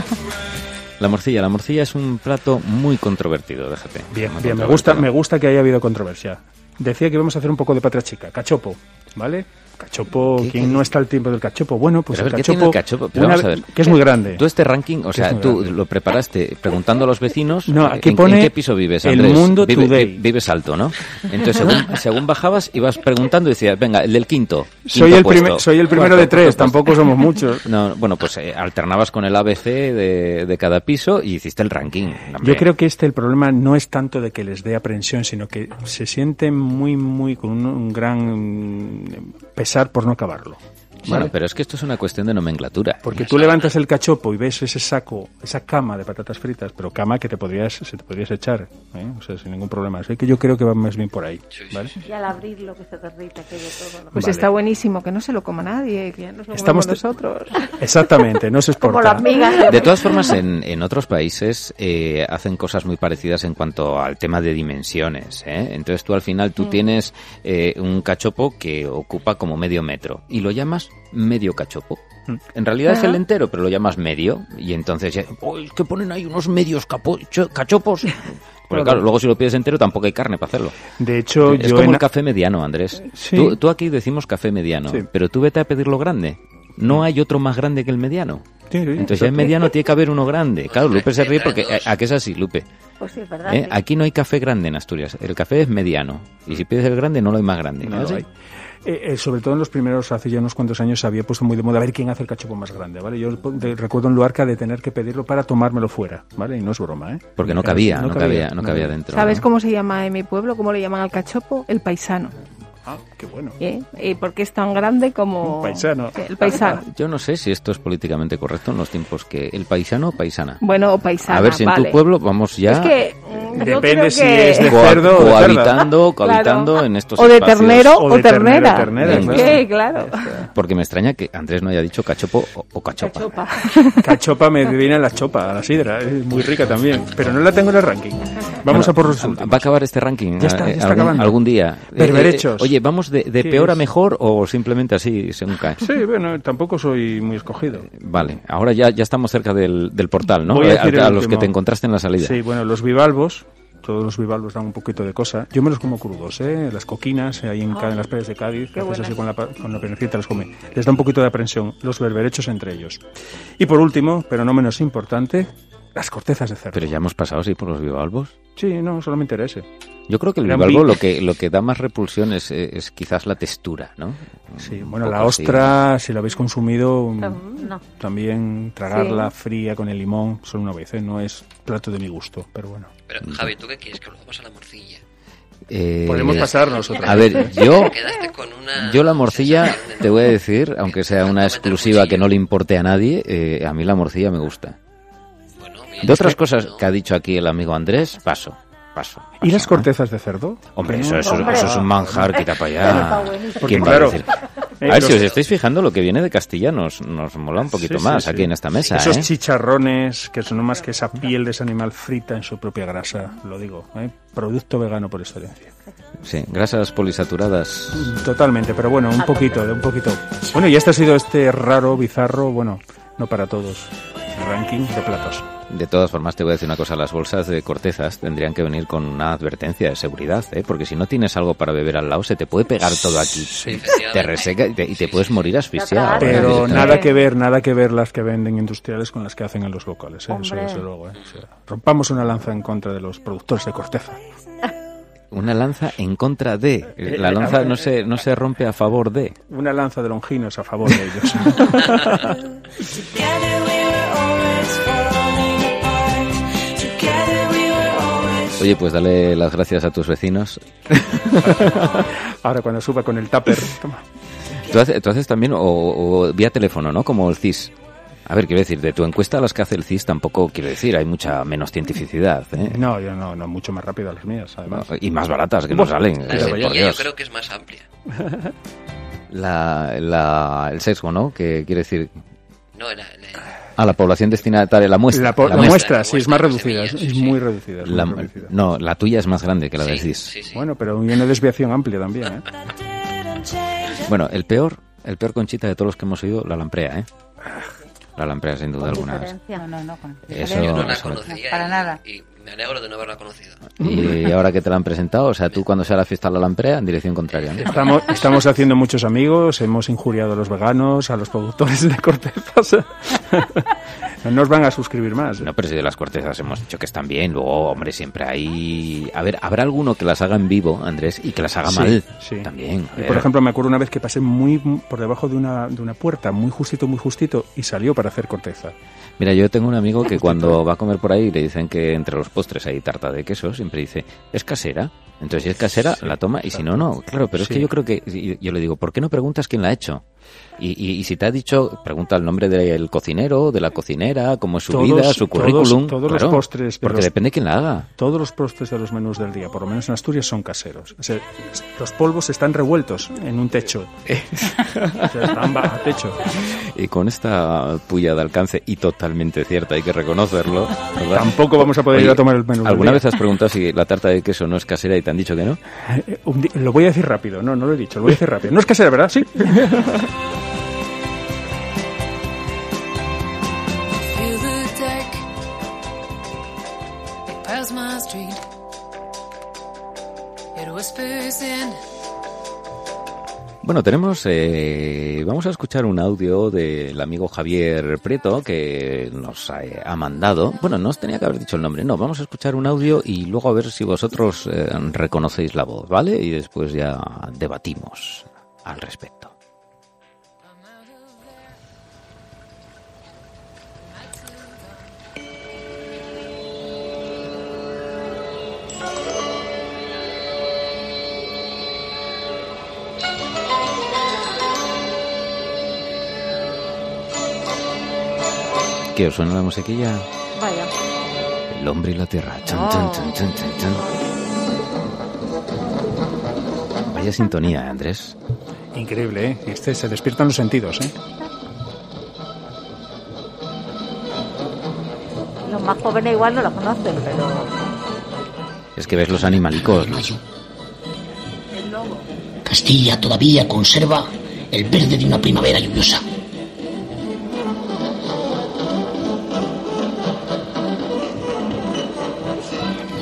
Speaker 1: La morcilla, la morcilla es un plato muy controvertido, déjate.
Speaker 4: Bien, bien, me gusta, me gusta que haya habido controversia. Decía que íbamos a hacer un poco de patria chica. Cachopo, ¿vale? Cachopo,
Speaker 1: ¿Qué-
Speaker 4: ¿quién
Speaker 1: qué-
Speaker 4: no está al tiempo del cachopo? Bueno, pues el
Speaker 1: ver, ¿qué
Speaker 4: cachopo,
Speaker 1: el cachopo?
Speaker 4: Una
Speaker 1: vamos a ver.
Speaker 4: que es muy grande.
Speaker 1: Tú este ranking, o sea, tú
Speaker 4: grande.
Speaker 1: lo preparaste preguntando a los vecinos.
Speaker 4: No,
Speaker 1: eh,
Speaker 4: aquí
Speaker 1: ¿en,
Speaker 4: pone
Speaker 1: ¿en qué piso vives,
Speaker 4: El
Speaker 1: Andrés?
Speaker 4: Mundo
Speaker 1: Vive-
Speaker 4: Today.
Speaker 1: vives alto, ¿no? Entonces, según, *laughs* según bajabas, ibas preguntando y decías, venga, el del quinto.
Speaker 4: Soy el, primer- soy el primero
Speaker 1: Cuarto,
Speaker 4: de tres,
Speaker 1: puesto.
Speaker 4: tampoco somos muchos. *laughs*
Speaker 1: No, bueno, pues eh, alternabas con el ABC de, de cada piso y hiciste el ranking. hombre.
Speaker 4: Yo creo que este el problema no es tanto de que les dé aprensión, sino que se sienten muy, muy con un, un gran mm, pesar por no acabarlo.
Speaker 1: Bueno,
Speaker 4: ¿vale?
Speaker 1: pero es que esto es una cuestión de nomenclatura.
Speaker 4: Porque tú levantas el cachopo y ves ese saco, esa cama de patatas fritas, pero cama que te podrías, se te podrías echar, ¿eh? o sea, sin ningún problema. Así que yo creo que va más bien por ahí, ¿vale?
Speaker 3: Y al abrirlo que se derrite aquello todo. ¿no?
Speaker 5: Pues
Speaker 4: Vale.
Speaker 5: está buenísimo, que no se lo coma nadie, que ya nos lo
Speaker 4: Estamos
Speaker 5: nosotros. *laughs*
Speaker 4: Exactamente, no se
Speaker 3: Como
Speaker 4: exporta.
Speaker 3: las migas.
Speaker 1: De todas formas, en, en otros países eh, hacen cosas muy parecidas en cuanto al tema de dimensiones. ¿eh? Entonces tú al final tú tienes eh, un cachopo que ocupa como medio metro y lo llamas medio cachopo. En realidad es el entero, pero lo llamas medio y entonces "Oh, es que ponen ahí unos medios cachopos. *laughs* Porque claro, luego si lo pides entero tampoco hay carne para hacerlo.
Speaker 4: De hecho,
Speaker 1: es
Speaker 4: yo
Speaker 1: como
Speaker 4: en-
Speaker 1: el café mediano, Andrés.
Speaker 4: Sí.
Speaker 1: Tú, tú aquí decimos café mediano,
Speaker 4: Sí.
Speaker 1: pero tú vete a pedirlo grande. No hay otro más grande que el mediano.
Speaker 4: Sí, sí,
Speaker 1: Entonces ya en mediano tiene que haber uno grande. Claro, Lupe se ríe porque ¿a, a qué es así, Lupe?
Speaker 3: Pues sí, verdad.
Speaker 1: ¿Eh? Aquí no hay café grande en Asturias. El café es mediano. Y si pides el grande, no lo hay más grande.
Speaker 4: No
Speaker 1: ¿Ah,
Speaker 4: lo
Speaker 1: sí?
Speaker 4: hay. Eh, eh, sobre todo en los primeros, hace ya unos cuantos años, se había puesto muy de moda a ver quién hace el cachopo más grande, ¿vale? Yo de- recuerdo en Luarca de tener que pedirlo para tomármelo fuera, ¿vale? Y no es broma, ¿eh?
Speaker 1: Porque no cabía, no cabía, no cabía dentro.
Speaker 5: ¿Sabes
Speaker 1: ¿no?
Speaker 5: cómo se llama en mi pueblo? ¿Cómo le llaman al cachopo? El paisano.
Speaker 4: Ah, qué bueno.
Speaker 5: ¿Eh? ¿Y por qué es tan grande como
Speaker 4: Un paisano.
Speaker 5: Sí, el paisano?
Speaker 1: Yo no sé si esto es políticamente correcto en los tiempos que el paisano o paisana.
Speaker 5: Bueno, o paisana.
Speaker 1: A ver si en
Speaker 5: vale.
Speaker 1: tu pueblo vamos ya
Speaker 5: Es que
Speaker 4: Depende
Speaker 5: creo
Speaker 4: si
Speaker 5: que-
Speaker 4: es de cerdo o de
Speaker 1: cohabitando, cohabitando
Speaker 5: Claro.
Speaker 1: en estos
Speaker 5: o de
Speaker 1: espacios.
Speaker 5: ternero
Speaker 4: O
Speaker 5: o,
Speaker 4: de
Speaker 5: ternera.
Speaker 4: ternera,
Speaker 5: Es
Speaker 1: claro.
Speaker 5: que, claro.
Speaker 1: Porque me extraña que Andrés no haya dicho cachopo o, o cachopa.
Speaker 5: Cachopa. *laughs*
Speaker 4: Cachopa me viene a la chopa, a la sidra, es muy rica también, pero no la tengo en el ranking. Vamos
Speaker 1: Bueno,
Speaker 4: a por los
Speaker 1: Va a
Speaker 4: últimos.
Speaker 1: acabar este ranking
Speaker 4: Ya está,
Speaker 1: eh,
Speaker 4: ya está
Speaker 1: algún,
Speaker 4: acabando.
Speaker 1: algún día.
Speaker 4: Berberechos.
Speaker 1: oye, ¿vamos de, de
Speaker 4: ¿Qué
Speaker 1: peor a
Speaker 4: es?
Speaker 1: mejor o simplemente así según cae?
Speaker 4: Sí, bueno, tampoco soy muy escogido.
Speaker 1: Vale, ahora ya, ya estamos cerca del, del portal, ¿no?
Speaker 4: Voy a
Speaker 1: Eh,
Speaker 4: decir
Speaker 1: a,
Speaker 4: el
Speaker 1: los que te encontraste en la salida.
Speaker 4: Sí, bueno, los bivalvos, todos los bivalvos dan un poquito de cosa. Yo me los como crudos, ¿eh? Las coquinas, eh, ahí en, en las playas de Cádiz, que haces así con la, pa- con la penecita los come. Les da un poquito de aprensión, los berberechos entre ellos. Y por último, pero no menos importante, las cortezas de cerdo.
Speaker 1: Pero ya hemos pasado, sí, por los bivalvos.
Speaker 4: Sí, no, solamente era ese.
Speaker 1: Yo creo que el bivalvo
Speaker 4: bi-
Speaker 1: lo que, lo que da más repulsión es, es quizás la textura, ¿no?
Speaker 4: Sí,
Speaker 1: Un
Speaker 4: bueno, la
Speaker 1: así.
Speaker 4: ostra, si la habéis consumido, mm,
Speaker 3: No.
Speaker 4: también tragarla fría con el limón, solo una vez, ¿eh? No es plato de mi gusto, pero bueno.
Speaker 2: Pero Javi, ¿tú qué quieres? Que lo vamos a la morcilla.
Speaker 1: Eh,
Speaker 4: Podemos pasar nosotros.
Speaker 1: A ver, yo, *laughs*
Speaker 2: Quedaste con una
Speaker 1: yo la morcilla, te voy a decir, aunque sea una exclusiva que no le importe a nadie, eh, a mí la morcilla me gusta.
Speaker 2: Bueno, mira,
Speaker 1: De otras cosas
Speaker 2: no.
Speaker 1: que ha dicho aquí el amigo Andrés, paso, paso.
Speaker 4: ¿Y las
Speaker 1: ¿eh?
Speaker 4: cortezas de cerdo?
Speaker 1: Hombre, eso, eso, es un manjar, quita para allá. ¿Quién va a decir? *laughs* A ver, si os estáis fijando, lo que viene de Castilla nos, nos mola un poquito
Speaker 4: Sí,
Speaker 1: más
Speaker 4: sí.
Speaker 1: aquí en esta mesa,
Speaker 4: Esos
Speaker 1: ¿eh?
Speaker 4: chicharrones que son no más que esa piel de ese animal frita en su propia grasa, lo digo, ¿eh? producto vegano por excelencia.
Speaker 1: Sí, grasas polisaturadas.
Speaker 4: Totalmente, pero bueno, un poquito, de un poquito. Bueno, y este ha sido este raro, bizarro, bueno, no para todos, ranking de platos.
Speaker 1: De todas formas, te voy a decir una cosa, las bolsas de cortezas tendrían que venir con una advertencia de seguridad, ¿eh? porque si no tienes algo para beber al lado, se te puede pegar todo aquí. Te reseca y te, y te puedes morir asfixiado.
Speaker 3: Pero
Speaker 4: nada que ver, nada que ver las que venden industriales con las que hacen en los locales, ¿eh? eso desde luego. ¿eh? O sea, rompamos una lanza en contra de los productores de corteza.
Speaker 1: Una lanza en contra de. La lanza no se, no se rompe a favor de.
Speaker 4: Una lanza de longinos a favor de ellos. *laughs* *laughs*
Speaker 1: Oye, pues dale las gracias a tus vecinos. *laughs*
Speaker 4: Ahora cuando suba con el tupper, toma.
Speaker 1: Tú haces, tú haces también, o, o vía teléfono, ¿no? Como el CIS. A ver, quiero decir, de tu encuesta a las que hace el CIS tampoco quiero decir, hay mucha menos cientificidad, ¿eh?
Speaker 4: No, yo no, no, mucho más rápido a las mías, además.
Speaker 1: Y más baratas que no
Speaker 4: Buah,
Speaker 1: salen.
Speaker 2: La
Speaker 1: eh,
Speaker 2: yo
Speaker 1: Dios.
Speaker 2: creo que es más amplia. *laughs*
Speaker 1: La, la- el sesgo, ¿no? Que quiere decir
Speaker 2: No, la, la-
Speaker 1: a la población destinataria, la muestra.
Speaker 4: La, po- la
Speaker 2: muestra,
Speaker 4: muestra,
Speaker 2: la
Speaker 4: sí, es más
Speaker 2: de
Speaker 4: reducida, es,
Speaker 2: semillas,
Speaker 4: es
Speaker 2: sí,
Speaker 4: muy reducida. es
Speaker 1: La-
Speaker 4: muy reducida.
Speaker 1: no, la tuya es más grande que la
Speaker 2: sí,
Speaker 1: CIS.
Speaker 2: sí, sí.
Speaker 4: Bueno, pero hay una desviación amplia también, ¿eh?
Speaker 1: Bueno, el peor, el peor conchita de todos los que hemos oído, la lamprea, ¿eh? La lamprea, sin duda alguna.
Speaker 6: No, no, no. Con
Speaker 1: Eso-
Speaker 2: yo no la conocía
Speaker 6: para
Speaker 2: y,
Speaker 6: nada.
Speaker 2: y me alegro de no haberla conocido.
Speaker 1: Y *laughs* ahora que te la han presentado, o sea, tú cuando sea la fiesta de la lamprea, en dirección contraria, ¿no?
Speaker 4: Estamos, estamos haciendo muchos amigos, hemos injuriado a los veganos, a los productores de cortezas. *laughs* no nos van a suscribir más. ¿eh?
Speaker 1: No, pero si de las cortezas hemos dicho que están bien, luego, hombre, siempre hay... A ver, habrá alguno que las haga en vivo, Andrés, y que las haga
Speaker 4: Sí,
Speaker 1: mal.
Speaker 4: sí.
Speaker 1: También.
Speaker 4: Y, por ejemplo, me acuerdo una vez que pasé muy por debajo de una, de una puerta, muy justito, muy justito, y salió para hacer corteza.
Speaker 1: Mira, yo tengo un amigo que cuando va a comer por ahí le dicen que entre los postres hay tarta de queso, siempre dice, ¿es casera? Entonces, si es casera, la toma y si no, no. Claro, pero es que yo creo que, yo le digo, ¿por qué no preguntas quién la ha hecho? Y, y- y si te ha dicho, pregunta el nombre del cocinero, de la cocinera, cómo es su
Speaker 4: Todos-
Speaker 1: vida, su
Speaker 4: todos-
Speaker 1: currículum.
Speaker 4: todos los
Speaker 1: claro,
Speaker 4: postres de
Speaker 1: Porque
Speaker 4: los-
Speaker 1: depende quién la haga.
Speaker 4: Todos los postres de los menús del día, por lo menos en Asturias, son caseros. O sea, los polvos están revueltos en un techo. O sea, están bajo techo.
Speaker 1: Y con esta puya de alcance y totalmente cierta, hay que reconocerlo. ¿verdad?
Speaker 4: Tampoco vamos a poder ir a tomar el menú
Speaker 1: ¿Alguna vez has preguntado si la tarta de queso no es casera y te han dicho que no?
Speaker 4: Eh, Lo voy a decir rápido, no, no lo he dicho, lo voy a decir rápido. No es casera, ¿verdad? Sí. *laughs*
Speaker 1: Bueno, tenemos, eh, vamos a escuchar un audio del amigo Javier Prieto que nos ha, ha mandado. Bueno, no os tenía que haber dicho el nombre, no, vamos a escuchar un audio y luego a ver si vosotros eh, reconocéis la voz, ¿vale? Y después ya debatimos al respecto. ¿Qué os suena la musiquilla?
Speaker 3: Vaya.
Speaker 1: El hombre y la tierra. Chan, chan, chan, chan, chan, chan. Vaya sintonía, ¿eh, Andrés.
Speaker 4: Increíble, ¿eh? Este se despiertan los sentidos, ¿eh?
Speaker 3: Los más jóvenes igual no la conocen, pero
Speaker 1: Es que ves los animalicos.
Speaker 6: mayo. Castilla todavía conserva el verde de una primavera lluviosa.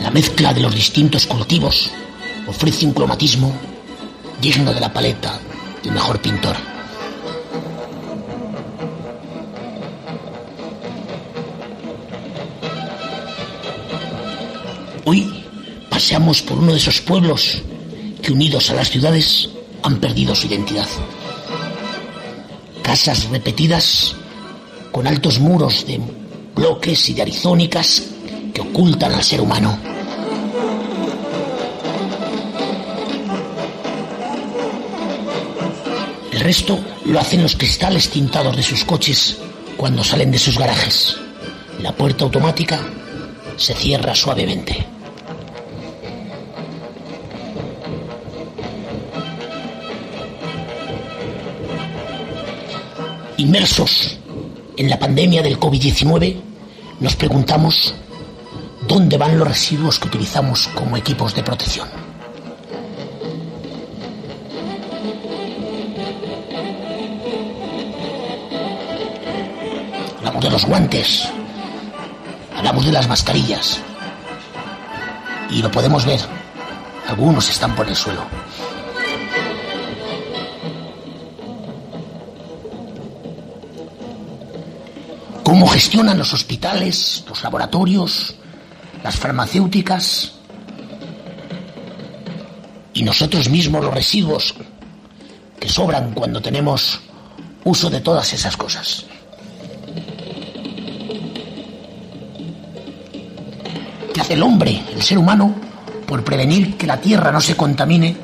Speaker 6: La mezcla de los distintos cultivos ofrece un cromatismo digno de la paleta del mejor pintor. Hoy paseamos por uno de esos pueblos que unidos a las ciudades han perdido su identidad. Casas repetidas con altos muros de bloques y de arizónicas que ocultan al ser humano. Resto lo hacen los cristales tintados de sus coches cuando salen de sus garajes. La puerta automática se cierra suavemente. Inmersos en la pandemia del COVID-19, nos preguntamos dónde van los residuos que utilizamos como equipos de protección. Los guantes, hablamos de las mascarillas y lo podemos ver. Algunos están por el suelo. cómo gestionan los hospitales, los laboratorios, las farmacéuticas y nosotros mismos los residuos que sobran cuando tenemos uso de todas esas cosas. El hombre, el ser humano, por prevenir que la tierra no se contamine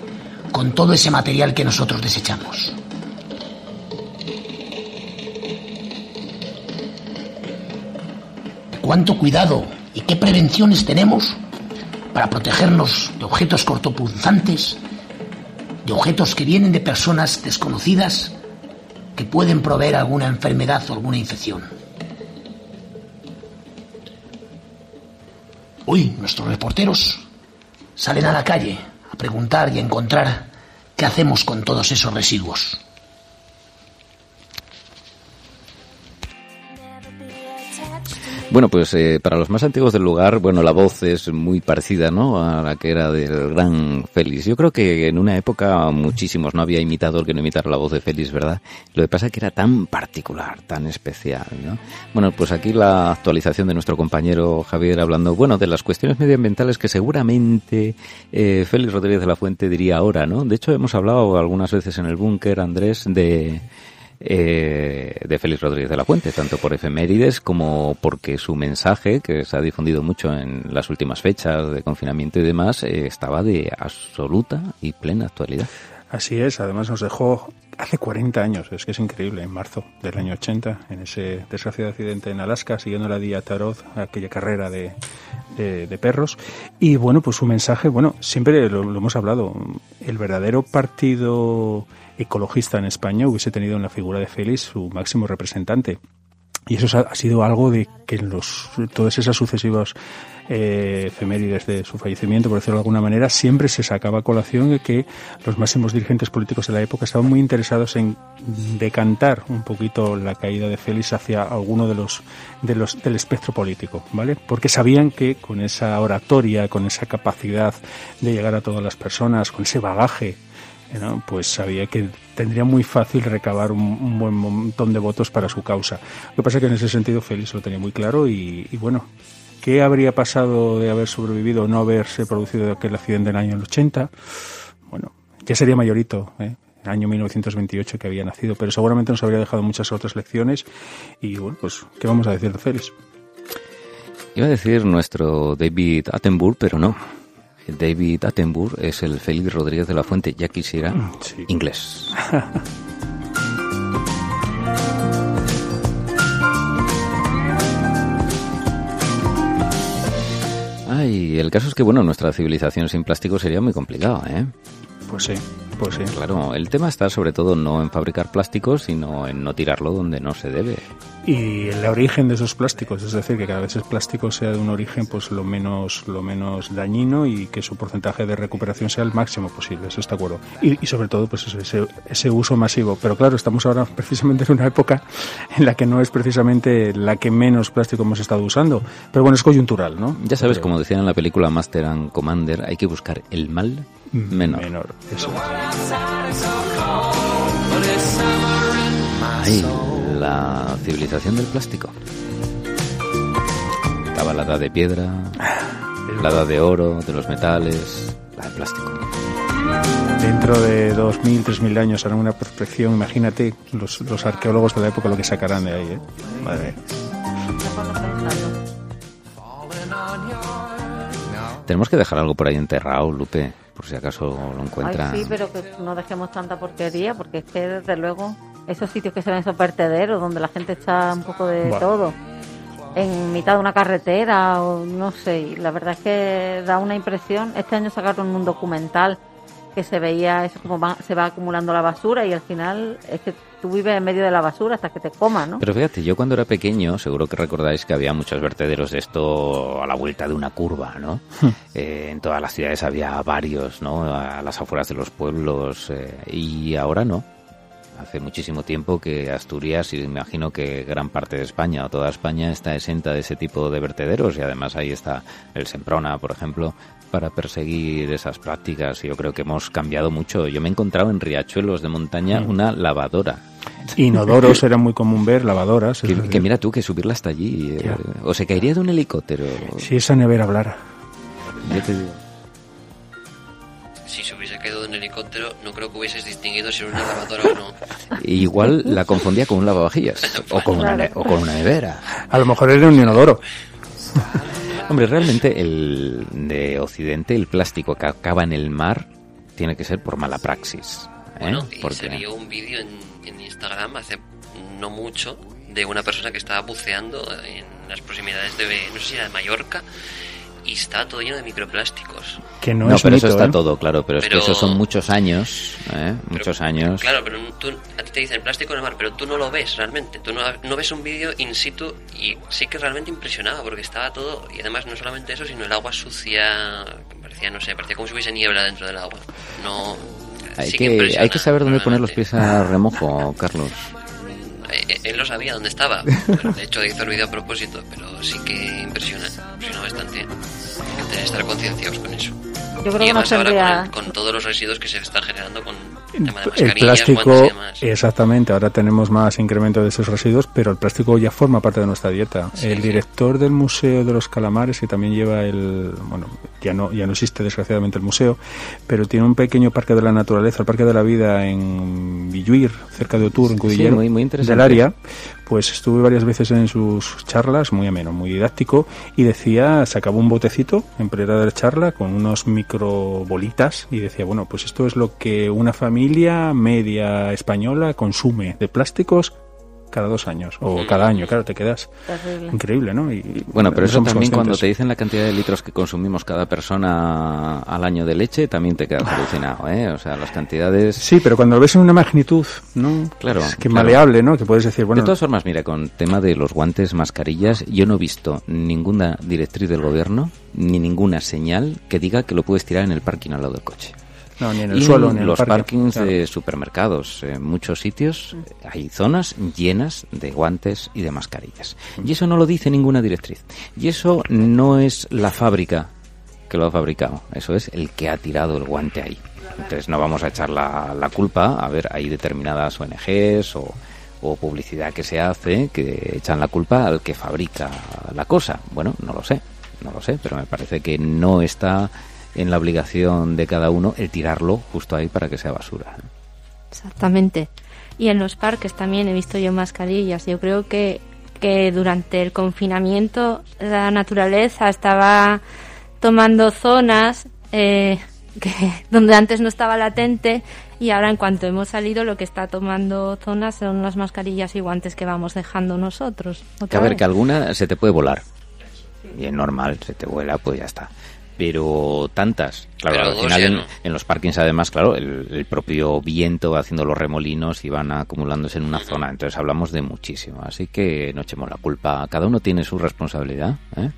Speaker 6: con todo ese material que nosotros desechamos? cuánto cuidado y qué prevenciones tenemos para protegernos de objetos cortopunzantes, de objetos que vienen de personas desconocidas que pueden proveer alguna enfermedad o alguna infección. Hoy nuestros reporteros salen a la calle a preguntar y a encontrar qué hacemos con todos esos residuos.
Speaker 1: Bueno, pues eh, para los más antiguos del lugar, bueno, la voz es muy parecida, ¿no? A la que era del gran Félix. Yo creo que en una época muchísimos no había imitador que no imitara la voz de Félix, ¿verdad? Lo que pasa es que era tan particular, tan especial, ¿no? Bueno, pues aquí la actualización de nuestro compañero Javier hablando, bueno, de las cuestiones medioambientales que seguramente eh, Félix Rodríguez de la Fuente diría ahora, ¿no? De hecho, hemos hablado algunas veces en el búnker, Andrés, de eh, de Félix Rodríguez de la Fuente, tanto por efemérides como porque su mensaje, que se ha difundido mucho en las últimas fechas de confinamiento y demás, eh, estaba de absoluta y plena actualidad.
Speaker 4: Así es, además nos dejó hace 40 años, es que es increíble, en marzo del año 80, en ese desgraciado accidente en Alaska, siguiendo la Día Tarot, aquella carrera de, de, perros. Y bueno, pues su mensaje, bueno, siempre lo, lo hemos hablado, el verdadero partido ecologista en España hubiese tenido en la figura de Félix su máximo representante. Y eso ha sido algo de que en los, todas esas sucesivas eh, efemérides de su fallecimiento, por decirlo de alguna manera, siempre se sacaba a colación de que los máximos dirigentes políticos de la época estaban muy interesados en decantar un poquito la caída de Félix hacia alguno de los, de los del espectro político, ¿vale? Porque sabían que con esa oratoria, con esa capacidad de llegar a todas las personas, con ese bagaje pues sabía que tendría muy fácil recabar un, buen montón de votos para su causa. Lo que pasa es que en ese sentido Félix lo tenía muy claro y, y bueno, ¿qué habría pasado de haber sobrevivido o no haberse producido aquel accidente en el año 80? Bueno, ya sería mayorito, ¿eh? el año 1928 que había nacido, pero seguramente nos habría dejado muchas otras lecciones y bueno, pues, ¿qué vamos a decir de Félix?
Speaker 1: Iba a decir nuestro David Attenborough, pero no. David Attenborough es el Félix Rodríguez de la Fuente, ya quisiera mm, inglés. *laughs* Ay, el caso es que, bueno, nuestra civilización sin plástico sería muy complicada, ¿eh?
Speaker 4: Pues sí pues sí.
Speaker 1: Claro, el tema está sobre todo no en fabricar plásticos, sino en no tirarlo donde no se debe.
Speaker 4: Y el origen de esos plásticos, es decir, que cada vez el plástico sea de un origen pues lo menos lo menos dañino y que su porcentaje de recuperación sea el máximo posible, eso está acuerdo. Y, y sobre todo pues ese, ese uso masivo. Pero claro, estamos ahora *laughs* precisamente en una época en la que no es precisamente la que menos plástico hemos estado usando. Pero bueno, es coyuntural, ¿no?
Speaker 1: Ya sabes, como decían en la película Master and Commander, hay que buscar el mal menor.
Speaker 4: Menor, eso.
Speaker 1: Ay, la civilización del plástico. Estaba la edad de piedra, la edad de oro, de los metales, la de plástico.
Speaker 4: Dentro de 2.000, 3.000 años harán una prospección, imagínate los, los arqueólogos de la época lo que sacarán de ahí, ¿eh? Madre mía.
Speaker 1: Tenemos que dejar algo por ahí enterrado, Lupe, por si acaso lo
Speaker 3: Ay,
Speaker 1: encuentran.
Speaker 3: sí, pero que no dejemos tanta porquería, porque es que desde luego esos sitios que se ven esos vertederos donde la gente echa un poco de
Speaker 4: Buah.
Speaker 3: todo en mitad de una carretera o no sé, la verdad es que da una impresión. Este año sacaron un documental que se veía eso como va- se va acumulando la basura y al final es que tú vives en medio de la basura hasta que te coma, ¿no?
Speaker 1: Pero fíjate, yo cuando era pequeño, seguro que recordáis que había muchos vertederos de esto a la vuelta de una curva, ¿no? Eh, en todas las ciudades había varios, ¿no? A las afueras de los pueblos eh, y ahora no. Hace muchísimo tiempo que Asturias y me imagino que gran parte de España o toda España está exenta de ese tipo de vertederos y además ahí está el Semprona, por ejemplo, para perseguir esas prácticas. Yo creo que hemos cambiado mucho. Yo me he encontrado en riachuelos de montaña una lavadora.
Speaker 4: Inodoros era muy común ver, lavadoras.
Speaker 1: Que, mira tú, que subirla hasta allí. eh, o se caería de un helicóptero.
Speaker 4: Si esa nevera hablara.
Speaker 1: Yo te digo.
Speaker 2: Si hubiese caído de un helicóptero, no creo que hubieses distinguido si era una lavadora o no. *laughs*
Speaker 1: Igual la confundía con un lavavajillas. *laughs* O con, una, o con una nevera.
Speaker 4: A lo mejor era un inodoro. *laughs*
Speaker 1: Hombre, realmente el de Occidente, el plástico que acaba en el mar, tiene que ser por mala praxis. ¿eh?
Speaker 2: Bueno, y
Speaker 1: Porque-
Speaker 2: se vio un vídeo en, en Instagram hace no mucho de una persona que estaba buceando en las proximidades de, no sé si era de Mallorca, y estaba todo lleno de microplásticos.
Speaker 4: Que no,
Speaker 1: No,
Speaker 4: es
Speaker 1: pero
Speaker 4: mito,
Speaker 1: eso está
Speaker 4: ¿eh?
Speaker 1: todo claro, pero, es que esos son muchos años, ¿eh? muchos años.
Speaker 2: Claro, pero tú, a ti te dicen plástico en el mar, pero tú no lo ves realmente. Tú no, no ves un vídeo in situ y sí que realmente impresionaba porque estaba todo. Y además, no solamente eso, sino el agua sucia. Parecía, no sé, parecía como si hubiese niebla dentro del agua. No.
Speaker 1: Hay,
Speaker 2: sí
Speaker 1: que, hay que saber dónde poner los pies a remojo, Carlos.
Speaker 2: Eh, Él lo sabía dónde estaba. *laughs* pero de hecho, hizo el vídeo a propósito, pero sí que impresiona. Impresiona bastante. Hay que tener- estar concienciados con eso.
Speaker 3: Yo creo
Speaker 2: y
Speaker 3: que
Speaker 2: además ahora
Speaker 3: tendría...
Speaker 2: con, con todos los residuos que se están generando con el
Speaker 4: plástico, exactamente, ahora tenemos más incremento de esos residuos, pero el plástico ya forma parte de nuestra dieta.
Speaker 2: Sí,
Speaker 4: el
Speaker 2: sí.
Speaker 4: director del Museo de los Calamares, que también lleva el, bueno, ya no, ya no existe desgraciadamente el museo, pero tiene un pequeño parque de la naturaleza, el Parque de la Vida en Villuir, cerca de Otur, en Cudillero,
Speaker 1: muy- muy interesante.
Speaker 4: del área, pues estuve varias veces en sus charlas, muy ameno, muy didáctico, y decía, sacaba un botecito en plena de la charla con unos microbolitas y decía, bueno, pues esto es lo que una familia media española consume de plásticos cada dos años o cada año, claro, te quedas
Speaker 3: Terrible.
Speaker 4: increíble, ¿no? Y,
Speaker 1: Bueno, pero
Speaker 4: no
Speaker 1: eso también cuando te dicen la cantidad de litros que consumimos cada persona al año de leche, también te quedas alucinado, ¿eh? O sea, las cantidades...
Speaker 4: Sí, pero cuando lo ves en una magnitud, ¿no?
Speaker 1: Claro,
Speaker 4: Es que
Speaker 1: claro.
Speaker 4: maleable, ¿no? Que puedes decir, bueno,
Speaker 1: de todas formas, mira, con tema de los guantes, mascarillas, yo no he visto ninguna directriz del gobierno ni ninguna señal que diga que lo puedes tirar en el parking al lado del coche.
Speaker 4: No, ni en el
Speaker 1: y
Speaker 4: suelo,
Speaker 1: en
Speaker 4: ni en
Speaker 1: los
Speaker 4: el parque.
Speaker 1: parkings
Speaker 4: Claro.
Speaker 1: de supermercados, en muchos sitios hay zonas llenas de guantes y de mascarillas. Y eso no lo dice ninguna directriz. Y eso no es la fábrica que lo ha fabricado, eso es el que ha tirado el guante ahí. Entonces no vamos a echar la, la culpa, a ver, hay determinadas ONGs o, o publicidad que se hace que echan la culpa al que fabrica la cosa. Bueno, no lo sé, no lo sé, pero me parece que no está en la obligación de cada uno el tirarlo justo ahí para que sea basura.
Speaker 7: Exactamente. Y en los parques también he visto yo mascarillas. Yo creo que, que durante el confinamiento la naturaleza estaba tomando zonas eh, *laughs* que, donde antes no estaba latente y ahora en cuanto hemos salido lo que está tomando zonas son las mascarillas y guantes que vamos dejando nosotros.
Speaker 1: Que a ver,
Speaker 7: vez.
Speaker 1: que alguna se te puede volar. Y es normal, se te vuela, pues ya está. Pero tantas, claro,
Speaker 2: Pero
Speaker 1: al final en,
Speaker 2: no.
Speaker 1: en los parkings además, claro, el, el propio viento va haciendo los remolinos y van acumulándose en una zona. Entonces hablamos de muchísimo. Así que no echemos la culpa. Cada uno tiene su responsabilidad. ¿eh?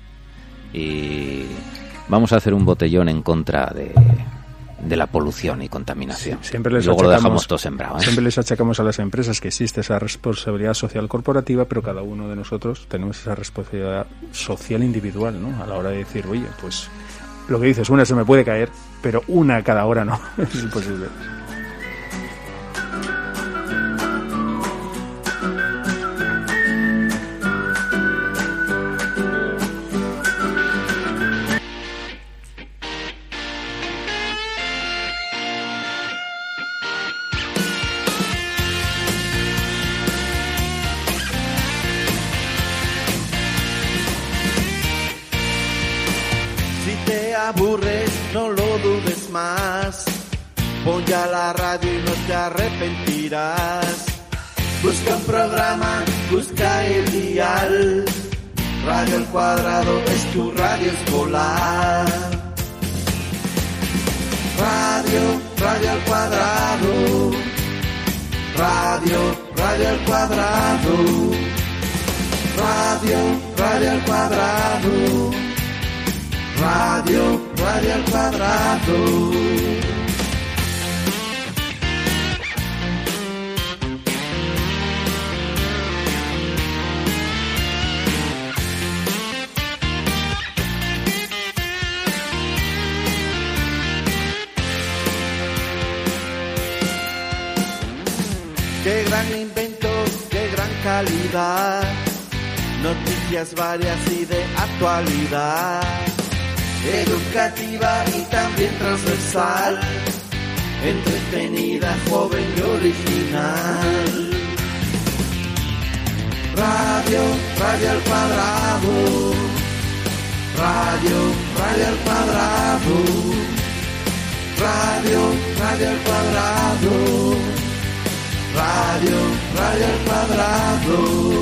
Speaker 1: Y vamos a hacer un botellón en contra de, de la polución y contaminación.
Speaker 4: Siempre les
Speaker 1: Y luego lo dejamos todo sembrado. ¿eh?
Speaker 4: Siempre les achacamos a las empresas que existe esa responsabilidad social corporativa, pero cada uno de nosotros tenemos esa responsabilidad social individual, ¿no? A la hora de decir, oye, pues lo que dices, una se me puede caer, pero una cada hora no. es imposible.
Speaker 8: Cuadrado es tu radio escolar. Radio, radio al cuadrado. Radio, radio al cuadrado. Radio, radio al cuadrado. Radio, radio al cuadrado. Qué gran invento, qué gran calidad. Noticias varias y de actualidad. Educativa y también transversal. Entretenida, joven y original. Radio, radio al cuadrado. Radio, radio al cuadrado. Radio, radio al cuadrado. Radio, radio al cuadrado.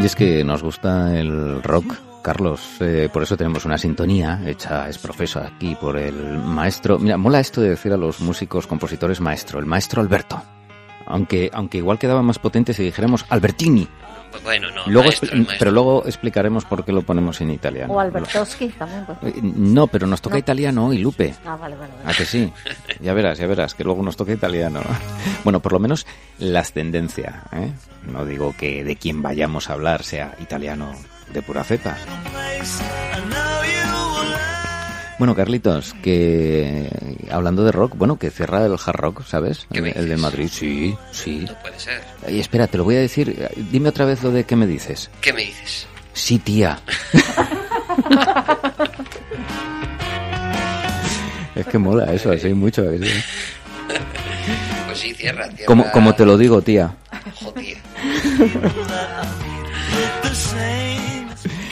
Speaker 1: Y es que nos gusta el rock, Carlos, eh, por eso tenemos una sintonía hecha, es profesor aquí por el maestro. Mira, mola esto de decir a los músicos, compositores maestro, el maestro Alberto. Aunque, aunque igual quedaba más potente si dijéramos Albertini.
Speaker 2: Pues bueno, no,
Speaker 1: Luego
Speaker 2: maestro, maestro.
Speaker 1: pero luego explicaremos por qué lo ponemos en italiano.
Speaker 3: O Albertowski también. Pues.
Speaker 1: Eh, No, pero nos toca
Speaker 3: No.
Speaker 1: italiano hoy, Lupe.
Speaker 3: Ah, vale, vale. vale.
Speaker 1: ¿A que sí? *laughs* Ya verás, ya verás, que luego nos toca italiano. *laughs* Bueno, por lo menos la ascendencia. ¿eh? No digo que de quien vayamos a hablar sea italiano de pura cepa. Bueno, Carlitos, que hablando de rock, bueno, que cierra el hard rock, ¿sabes?
Speaker 2: ¿Qué
Speaker 1: El, el de? Madrid, sí, sí.
Speaker 2: No puede ser.
Speaker 1: Y espera, te lo voy a decir. Dime otra vez lo de qué me dices.
Speaker 2: ¿Qué me dices?
Speaker 1: Sí, tía. *laughs* es que mola eso, así mucho.
Speaker 2: Pues sí, cierra, cierra.
Speaker 1: Como, como te lo digo, tía.
Speaker 2: Joder. *laughs*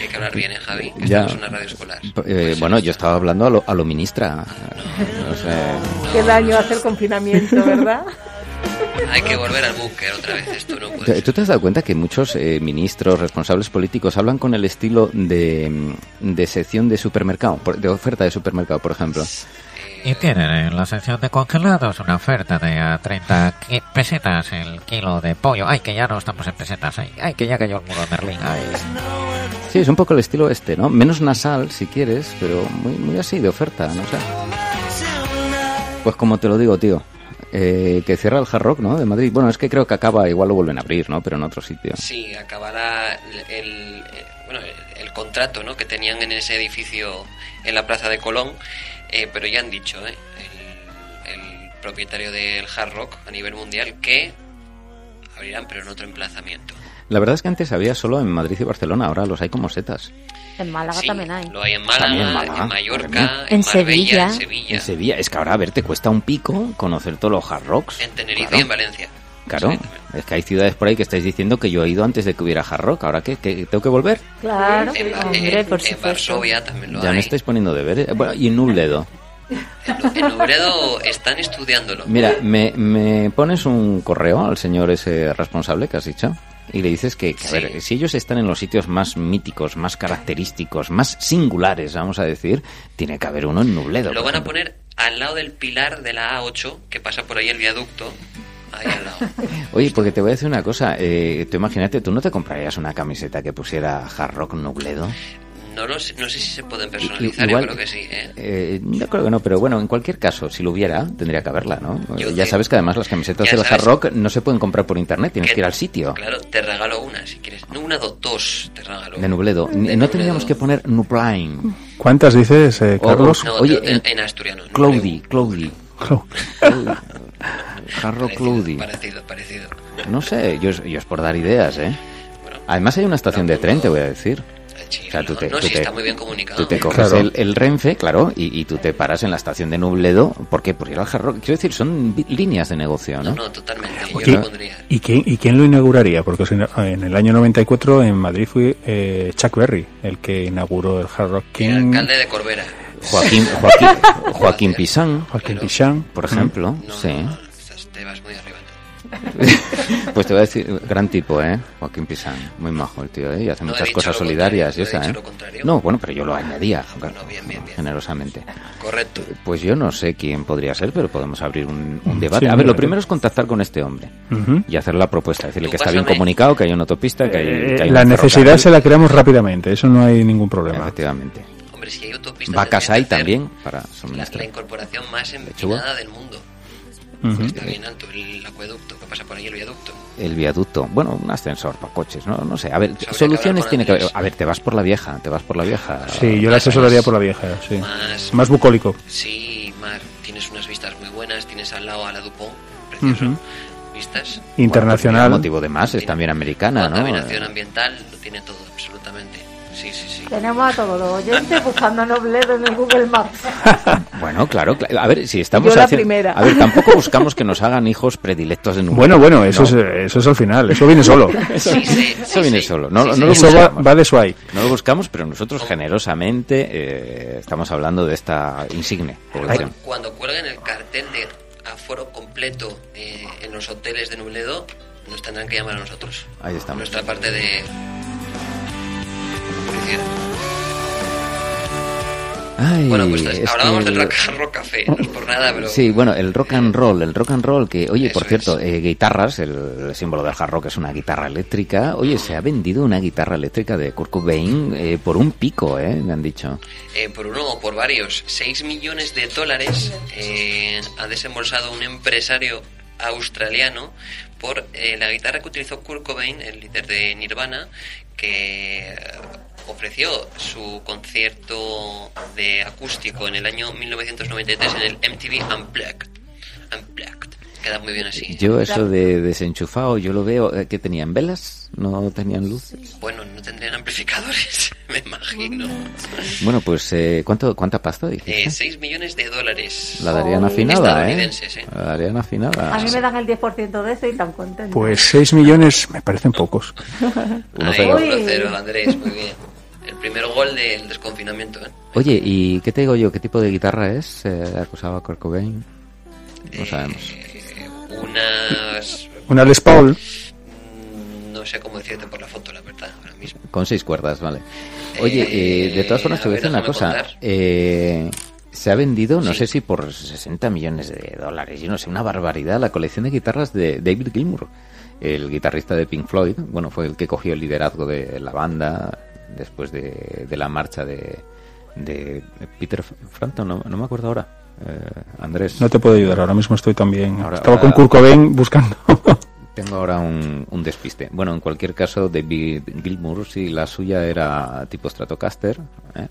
Speaker 2: Que hay que hablar bien, ¿eh, Javi? Que
Speaker 1: Ya.
Speaker 2: estamos en una radio escolar.
Speaker 1: Eh, bueno, yo estaba hablando a lo, a lo ministra. No sé.
Speaker 5: Qué daño hace el confinamiento, ¿verdad? *laughs*
Speaker 2: Hay que volver al búnker otra vez. Esto no puede
Speaker 1: ¿Tú te has dado cuenta que muchos eh, ministros, responsables políticos hablan con el estilo de, de sección de supermercado, por- de oferta de supermercado, por ejemplo?
Speaker 9: Y tienen en la sección de congelados una oferta de a 30 qui- pesetas el kilo de pollo. Ay, que ya no estamos en pesetas. Ay, ay que ya cayó el muro de Berlín. Ay.
Speaker 1: Sí, es un poco el estilo este, ¿no? Menos nasal, si quieres, pero muy, muy así, de oferta, no sé. Pues como te lo digo, tío, eh, que cierra el Hard Rock, ¿no? De Madrid. Bueno, es que creo que acaba, igual lo vuelven a abrir, ¿no? Pero en otro sitio.
Speaker 2: Sí, acabará el, el- bueno, el contrato ¿no? que tenían en ese edificio en la Plaza de Colón, eh, pero ya han dicho ¿eh? el, el propietario del Hard Rock a nivel mundial que abrirán, pero en otro emplazamiento.
Speaker 1: La verdad es que antes había solo en Madrid y Barcelona, ahora los hay como setas.
Speaker 3: En Málaga
Speaker 2: Sí,
Speaker 3: también hay.
Speaker 2: Lo hay en Málaga,
Speaker 1: También en
Speaker 2: Mallorca, en,
Speaker 7: En
Speaker 2: Marbella,
Speaker 7: Sevilla.
Speaker 2: en Sevilla,
Speaker 1: En Sevilla, es que ahora, a ver, te cuesta un pico conocer todos los Hard Rocks.
Speaker 2: en Tenerife
Speaker 1: Claro.
Speaker 2: y en Valencia.
Speaker 1: Claro, es que hay ciudades por ahí que estáis diciendo que yo he ido antes de que hubiera hard rock. ¿Ahora qué? ¿Que tengo que volver?
Speaker 3: Claro,
Speaker 2: En,
Speaker 7: hombre,
Speaker 2: en-
Speaker 7: por
Speaker 2: en
Speaker 7: supuesto.
Speaker 2: Varsovia también lo
Speaker 1: Ya me
Speaker 2: hay.
Speaker 1: estáis poniendo deberes. Bueno, y en Nubledo.
Speaker 2: En Obredo están estudiándolo.
Speaker 1: Mira, me, me pones un correo al señor ese responsable que has dicho y le dices que, que, a
Speaker 2: Sí.
Speaker 1: ver, si ellos están en los sitios más míticos, más característicos, más singulares, vamos a decir, tiene que haber uno en Nubledo.
Speaker 2: Lo van a poner al lado del pilar de la A8, que pasa por ahí el viaducto. Ahí al lado. *laughs*
Speaker 1: Oye, porque te voy a decir una cosa. Eh, tú imagínate, tú no te comprarías una camiseta que pusiera Hard Rock Nubledo.
Speaker 2: No, lo sé, no sé si se pueden personalizar,
Speaker 1: Igual-
Speaker 2: yo creo que sí. ¿eh?
Speaker 1: Eh, yo creo que no, pero bueno, en cualquier caso, si lo hubiera, tendría que haberla, ¿no?
Speaker 2: Yo
Speaker 1: ya
Speaker 2: que-
Speaker 1: sabes que además las camisetas del
Speaker 2: sabes-
Speaker 1: Hard Rock no se pueden comprar por internet, tienes
Speaker 2: Que-
Speaker 1: que ir al sitio
Speaker 2: Claro, te regalo una si quieres. No una, do- dos te regalo.
Speaker 1: de Nubledo.
Speaker 2: De
Speaker 1: no
Speaker 2: Nubledo.
Speaker 1: tendríamos que poner Nuplain.
Speaker 4: ¿Cuántas dices, eh,
Speaker 1: O-
Speaker 4: Carlos?
Speaker 2: No,
Speaker 1: Oye,
Speaker 2: en,
Speaker 1: en-
Speaker 2: asturiano. no
Speaker 1: Cloudy, Cloudy. Hard *laughs* Rock
Speaker 2: Parecido,
Speaker 1: Cloudy.
Speaker 2: parecido, parecido.
Speaker 1: No sé, yo, es- yo es por dar ideas, ¿eh?
Speaker 2: Bueno,
Speaker 1: Además hay una estación de tren, te voy a decir.
Speaker 2: Sí,
Speaker 1: O sea, tú
Speaker 2: no,
Speaker 1: te-
Speaker 2: no,
Speaker 1: tú
Speaker 2: sí
Speaker 1: te-
Speaker 2: está muy bien comunicado.
Speaker 1: Tú te coges
Speaker 4: Claro.
Speaker 1: el, el Renfe, claro, y, y tú te paras en la estación de Nubledo. ¿Por qué? Por ir al Hard Rock. Quiero decir, son líneas de negocio,
Speaker 2: No,
Speaker 1: ¿no?
Speaker 2: no, totalmente. Yo
Speaker 4: Oye,
Speaker 2: lo pondría.
Speaker 4: ¿y, quién, ¿Y quién lo inauguraría? Porque en el año 94 en Madrid fue eh, Chuck Berry el que inauguró el Hard Rock.
Speaker 2: El
Speaker 4: ¿Quién?
Speaker 2: alcalde de Corbera.
Speaker 1: Joaquín, Joaquín, Joaquín Pisán,
Speaker 4: Joaquín Pichán.
Speaker 1: por ejemplo,
Speaker 2: No,
Speaker 1: sí.
Speaker 2: no, te vas muy arriba. *laughs*
Speaker 1: Pues te voy a decir, gran tipo, ¿eh? Joaquín Pisán, muy majo el tío, ¿eh? Y hace
Speaker 2: No
Speaker 1: muchas cosas solidarias y esa, ¿eh? No, bueno, pero yo lo añadía,
Speaker 2: Bueno, bien, bien, bien.
Speaker 1: generosamente.
Speaker 2: Correcto.
Speaker 1: Pues yo no sé quién podría ser, pero podemos abrir un, un debate.
Speaker 4: Sí,
Speaker 1: a ver, lo primero es contactar con este hombre y hacer la propuesta, decirle
Speaker 2: Tú
Speaker 1: que está bien comunicado, que hay una autopista, que hay,
Speaker 4: Eh,
Speaker 1: que hay
Speaker 4: la necesidad se la creamos rápidamente, eso no hay ningún problema.
Speaker 1: Efectivamente.
Speaker 2: Hombre, si hay autopistas...
Speaker 1: Vacas hay también para
Speaker 2: La, la
Speaker 1: suministrar.
Speaker 2: incorporación más empinada del mundo.
Speaker 4: Ujú.
Speaker 2: Está bien alto el acueducto que pasa por ahí, el viaducto.
Speaker 1: El viaducto, bueno, un ascensor para coches, no, no sé. A ver,
Speaker 2: que
Speaker 1: soluciones tiene que haber. A ver, te vas por la vieja, te vas por la vieja.
Speaker 4: Sí, yo la asesoraría por la vieja, sí.
Speaker 2: Más-
Speaker 4: Más bucólico.
Speaker 2: Sí, Mar, tienes unas vistas muy buenas, tienes al lado a la Dupont, precioso.
Speaker 4: Ujú.
Speaker 2: Vistas.
Speaker 4: Internacional.
Speaker 1: Bueno, pues motivo de más, es también americana, ¿no?
Speaker 2: Contaminación ambiental, lo tiene todo, absolutamente. Sí, sí, sí.
Speaker 3: Tenemos a todos los oyentes buscando a Nobledo en el Google Maps. *laughs*
Speaker 1: Bueno, claro, claro. A ver, si estamos
Speaker 5: Yo la
Speaker 1: haciendo-
Speaker 5: primera.
Speaker 1: A ver, tampoco *laughs* buscamos que nos hagan hijos predilectos de número.
Speaker 4: Bueno, bueno, eso,
Speaker 1: No.
Speaker 4: es, eso es al final, eso viene solo. *laughs*
Speaker 1: Eso,
Speaker 2: Sí, sí,
Speaker 1: eso
Speaker 2: sí,
Speaker 1: viene
Speaker 2: sí.
Speaker 1: solo. No,
Speaker 2: Sí,
Speaker 1: no
Speaker 2: sí.
Speaker 1: lo
Speaker 4: Eso va, va de Sway.
Speaker 1: No lo buscamos, pero nosotros generosamente eh, estamos hablando de esta insigne población.
Speaker 2: Cuando cuelguen el cartel de aforo completo eh, en los hoteles de Nubledo, nos tendrán que llamar a nosotros.
Speaker 1: Ahí estamos.
Speaker 2: Nuestra parte de
Speaker 1: Ay,
Speaker 2: Bueno, pues
Speaker 1: es
Speaker 2: hablábamos
Speaker 1: que
Speaker 2: del
Speaker 1: el-
Speaker 2: rock, rock café, no es por nada, pero...
Speaker 1: Sí, bueno, el rock and roll, el rock and roll que, oye, por cierto, eh, guitarras, el, símbolo del hard rock es una guitarra eléctrica. Oye, se ha vendido una guitarra eléctrica de Kurt Cobain eh, por un pico, eh, me han dicho.
Speaker 2: Eh, por uno o por varios, 6 millones de dólares eh, ha desembolsado un empresario australiano por eh, la guitarra que utilizó Kurt Cobain, el líder de Nirvana, que eh, ofreció su concierto de acústico en el año 1993 en el MTV Unplugged. Unplugged. Queda muy bien así.
Speaker 1: Yo eso de desenchufado, yo lo veo, eh, ¿qué tenían? ¿Velas? ¿No tenían luces?
Speaker 2: Bueno, no tendrían amplificadores, *laughs* me imagino.
Speaker 1: Bueno, pues, eh, ¿cuánto, ¿cuánta pasta dijiste?
Speaker 2: Eh, 6 millones de dólares.
Speaker 1: La darían
Speaker 3: Joder.
Speaker 1: afinada, ¿eh?
Speaker 2: ¿eh?
Speaker 1: La darían afinada.
Speaker 3: A mí me dan el 10% de eso y tan contento.
Speaker 4: Pues 6 millones me parecen pocos. *laughs*
Speaker 1: Uno
Speaker 2: Ahí,
Speaker 1: cero.
Speaker 3: Uy.
Speaker 2: 1-0, Andrés, muy bien. El primer gol del desconfinamiento, ¿eh?
Speaker 1: Oye, ¿y qué te digo yo? ¿Qué tipo de guitarra es? Eh, acusaba a Kurt Cobain. No sabemos.
Speaker 2: Eh, unas... *laughs*
Speaker 4: Una Les Paul.
Speaker 2: mm, No sé cómo decirte por la foto, la verdad, ahora mismo.
Speaker 1: Con seis cuerdas, vale. Oye,
Speaker 2: Eh,
Speaker 1: eh, de todas formas te voy a decir una cosa. Eh, se ha vendido, no
Speaker 2: Sí.
Speaker 1: sé si por 60 millones de dólares, yo no sé, una barbaridad, la colección de guitarras de David Gilmour, el guitarrista de Pink Floyd. Bueno, fue el que cogió el liderazgo de la banda después de, de la marcha de, de Peter Frampton, no, no me acuerdo ahora. Eh, Andrés.
Speaker 4: No te puedo ayudar, ahora mismo estoy también.
Speaker 1: Ahora-
Speaker 4: Estaba
Speaker 1: ahora-
Speaker 4: con Kurt Cobain buscando. *laughs*
Speaker 1: Tengo ahora un, un despiste. Bueno, en cualquier caso, David Gilmour, sí, la suya era tipo Stratocaster. ¿eh?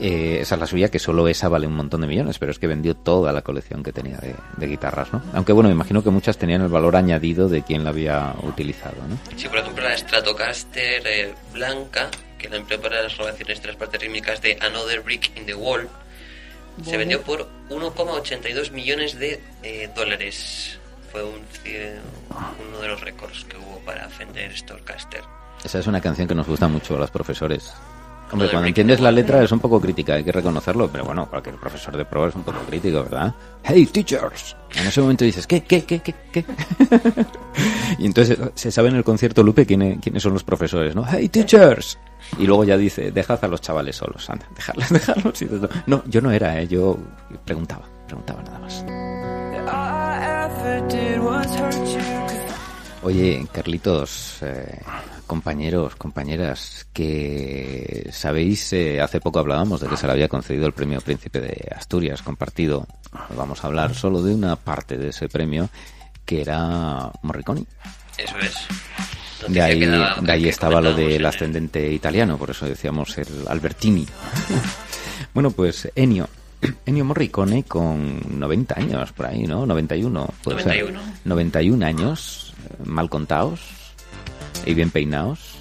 Speaker 1: Eh, esa es la suya, que solo esa vale un montón de millones, pero es que vendió toda la colección que tenía de, de guitarras, ¿no? Aunque bueno, me imagino que muchas tenían el valor añadido de quien la había utilizado, ¿no?
Speaker 2: Sí, por ejemplo, la Stratocaster eh, blanca, que la empleó para las grabaciones de las partes rítmicas de Another Brick in the Wall, se vendió por 1,82 millones de eh, dólares. fue un, uno de los récords que hubo para Fender Storecaster.
Speaker 1: Esa es una canción que nos gusta mucho a los profesores. Hombre, cuando entiendes la letra es un poco crítica, hay que reconocerlo, pero bueno, cualquier profesor de prueba es un poco crítico, ¿verdad? Hey, teachers. En ese momento dices, ¿qué, qué, qué, qué, qué? *laughs* y entonces se sabe en el concierto Lupe quién- quiénes son los profesores, ¿no? Hey, teachers. Y luego ya dice, dejad a los chavales solos, anda, dejadlos, *laughs* dejadlos. No, yo no era, ¿eh? yo preguntaba, preguntaba nada más. Oye, Carlitos, eh, compañeros, compañeras, que sabéis, eh, hace poco hablábamos de que se le había concedido el premio Príncipe de Asturias compartido. Vamos a hablar solo de una parte de ese premio, que era Morricone.
Speaker 2: Eso es.
Speaker 1: De ahí, de ahí estaba lo del
Speaker 2: en el-
Speaker 1: ascendente italiano, por eso decíamos el Albertini. *laughs* bueno, pues Ennio. *clears throat* Ennio Morricone con 90 años por ahí, ¿no? 91, puede
Speaker 2: 91.
Speaker 1: ser. 91 años, mal contados y bien peinados.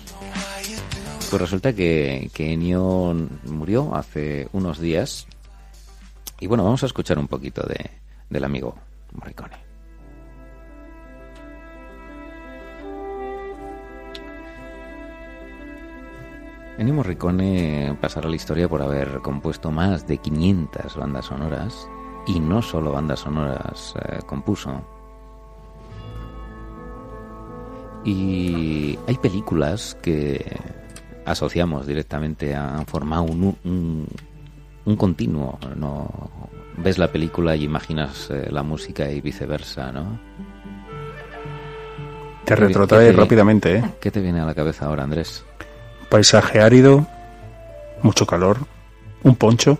Speaker 1: Pues resulta que, que murió hace unos días. Y bueno, vamos a escuchar un poquito de, del amigo Morricone. Ennio Morricone pasará la historia por haber compuesto más de 500 bandas sonoras y no solo bandas sonoras eh, compuso. Y hay películas que asociamos directamente a formar un, un, un continuo, ¿no? Ves la película y imaginas eh, la música y viceversa, ¿no?
Speaker 4: Te
Speaker 1: ¿Qué-
Speaker 4: retrotrae rápidamente, ¿eh?
Speaker 1: ¿Qué te viene a la cabeza ahora, Andrés?
Speaker 4: Paisaje árido, mucho calor, un poncho,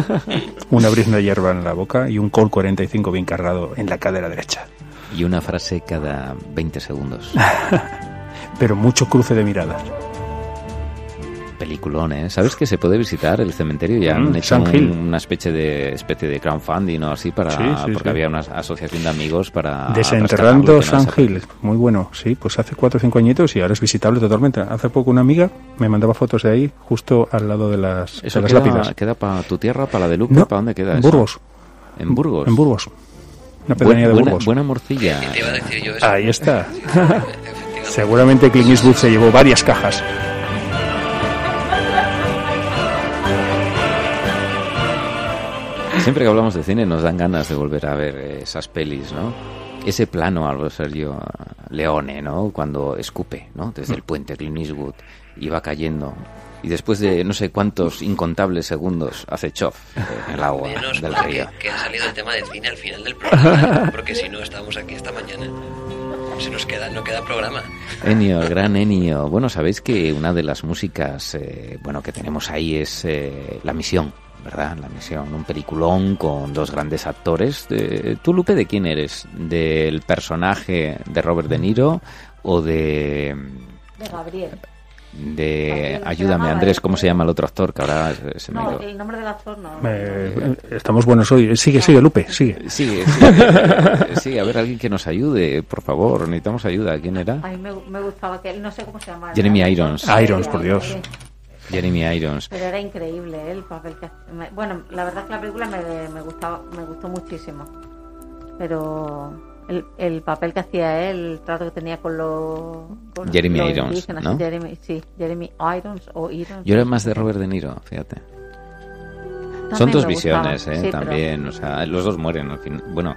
Speaker 4: *laughs* una brizna de hierba en la boca y un Col 45 bien cargado en la cadera derecha.
Speaker 1: Y una frase cada 20 segundos. *laughs*
Speaker 4: Pero mucho cruce de miradas.
Speaker 1: Peliculón, ¿eh? ¿Sabes que se puede visitar el cementerio? Ya han
Speaker 4: Mm,
Speaker 1: hecho
Speaker 4: San
Speaker 1: un- una especie de especie de crowdfunding o así para
Speaker 4: Sí, sí,
Speaker 1: porque
Speaker 4: sí.
Speaker 1: había una asociación de amigos para
Speaker 4: Desenterrando San Gil. Muy bueno, sí, pues hace 4 o 5 añitos y ahora es visitable totalmente. Hace poco una amiga me mandaba fotos de ahí, justo al lado de las,
Speaker 1: Eso
Speaker 4: de las
Speaker 1: queda,
Speaker 4: lápidas.
Speaker 1: queda para tu tierra, para la de Lupe,
Speaker 4: No,
Speaker 1: ¿para dónde queda
Speaker 4: en
Speaker 1: eso?
Speaker 4: Burgos.
Speaker 1: En Burgos.
Speaker 4: En Burgos. Una pedanía de
Speaker 1: buena,
Speaker 4: Burgos.
Speaker 1: buena morcilla.
Speaker 2: Te iba a decir yo eso.
Speaker 4: Ahí está. *laughs* Seguramente Clint Eastwood se llevó varias cajas.
Speaker 1: Siempre que hablamos de cine nos dan ganas de volver a ver esas pelis, ¿no? Ese plano al Sergio Leone, ¿no? Cuando escupe, ¿no? Desde el puente Clint Eastwood y va cayendo. Y después de no sé cuántos incontables segundos hace chof eh, en el agua
Speaker 2: Menos
Speaker 1: del río.
Speaker 2: que, que ha salido el tema del cine al final del programa, *laughs* porque si no estábamos aquí esta mañana. Se nos queda, no queda programa.
Speaker 1: Ennio, el gran Ennio. Bueno, sabéis que una de las músicas eh, bueno, que tenemos ahí es eh, La Misión, ¿verdad? La Misión, un peliculón con dos grandes actores. Eh, ¿Tú, Lupe, de quién eres? ¿Del personaje de Robert De Niro o de...
Speaker 3: De Gabriel.
Speaker 1: De ayúdame, Andrés. ¿cómo se llama el otro actor? Que ahora se- me ha
Speaker 3: No,
Speaker 1: ido.
Speaker 3: el nombre del actor no.
Speaker 4: Eh, estamos buenos hoy. Sigue, sigue, Lupe, sigue.
Speaker 1: Sigue, sigue, sigue, a ver, alguien que nos ayude, por favor, necesitamos ayuda. ¿Quién era?
Speaker 3: A mí me, me gustaba que él, no sé cómo se llama.
Speaker 1: Jeremy Irons.
Speaker 4: Irons, por Dios.
Speaker 1: Jeremy Irons.
Speaker 3: Pero era increíble ¿eh? el papel que me- Bueno, la verdad es que la película me, me gustaba, me gustó muchísimo. Pero el, el papel que hacía él, el trato que tenía con los con
Speaker 1: Jeremy
Speaker 3: los
Speaker 1: Irons, ¿no?
Speaker 3: Jeremy, sí, Jeremy Irons o Irons.
Speaker 1: Yo era más de Robert De Niro, fíjate.
Speaker 3: También
Speaker 1: Son dos visiones, ¿eh?
Speaker 3: sí, pero-
Speaker 1: También, o sea, los dos mueren al final. Bueno,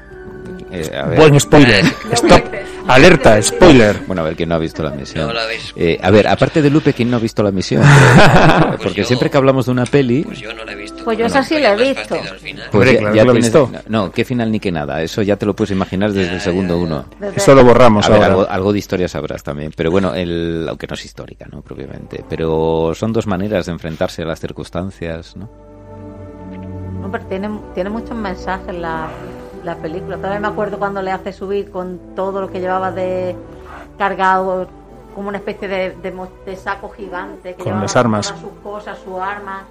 Speaker 1: eh, a ver.
Speaker 4: Buen spoiler. *laughs* Stop. Alerta, spoiler.
Speaker 1: Bueno, a ver quién no ha visto la misión.
Speaker 2: No la
Speaker 1: Eh, a ver, aparte de Lupe, ¿quién no ha visto la misión? *laughs*
Speaker 2: Pues
Speaker 1: Porque
Speaker 2: yo-
Speaker 1: siempre que hablamos de una peli,
Speaker 2: Pues yo no.
Speaker 3: Pues yo esa sí la he
Speaker 2: más
Speaker 3: visto.
Speaker 1: pues ya,
Speaker 4: claro
Speaker 1: ya
Speaker 4: que lo he
Speaker 1: tienes-
Speaker 4: visto.
Speaker 1: No, qué final ni qué nada. Eso ya te lo puedes imaginar desde el segundo
Speaker 2: ya, ya.
Speaker 1: uno.
Speaker 3: Desde-
Speaker 4: Eso lo borramos
Speaker 1: A ver,
Speaker 4: ahora.
Speaker 1: algo, algo de historia sabrás también. Pero bueno, el, aunque no es histórica, ¿no? Propiamente. Pero son dos maneras de enfrentarse a las circunstancias, ¿no?
Speaker 3: No, pero tiene, tiene muchos mensajes la, la película. Todavía me acuerdo cuando le hace subir con todo lo que llevaba de cargado, como una especie de, de, de saco gigante. Que
Speaker 4: Con las armas.
Speaker 3: sus cosas, su arma,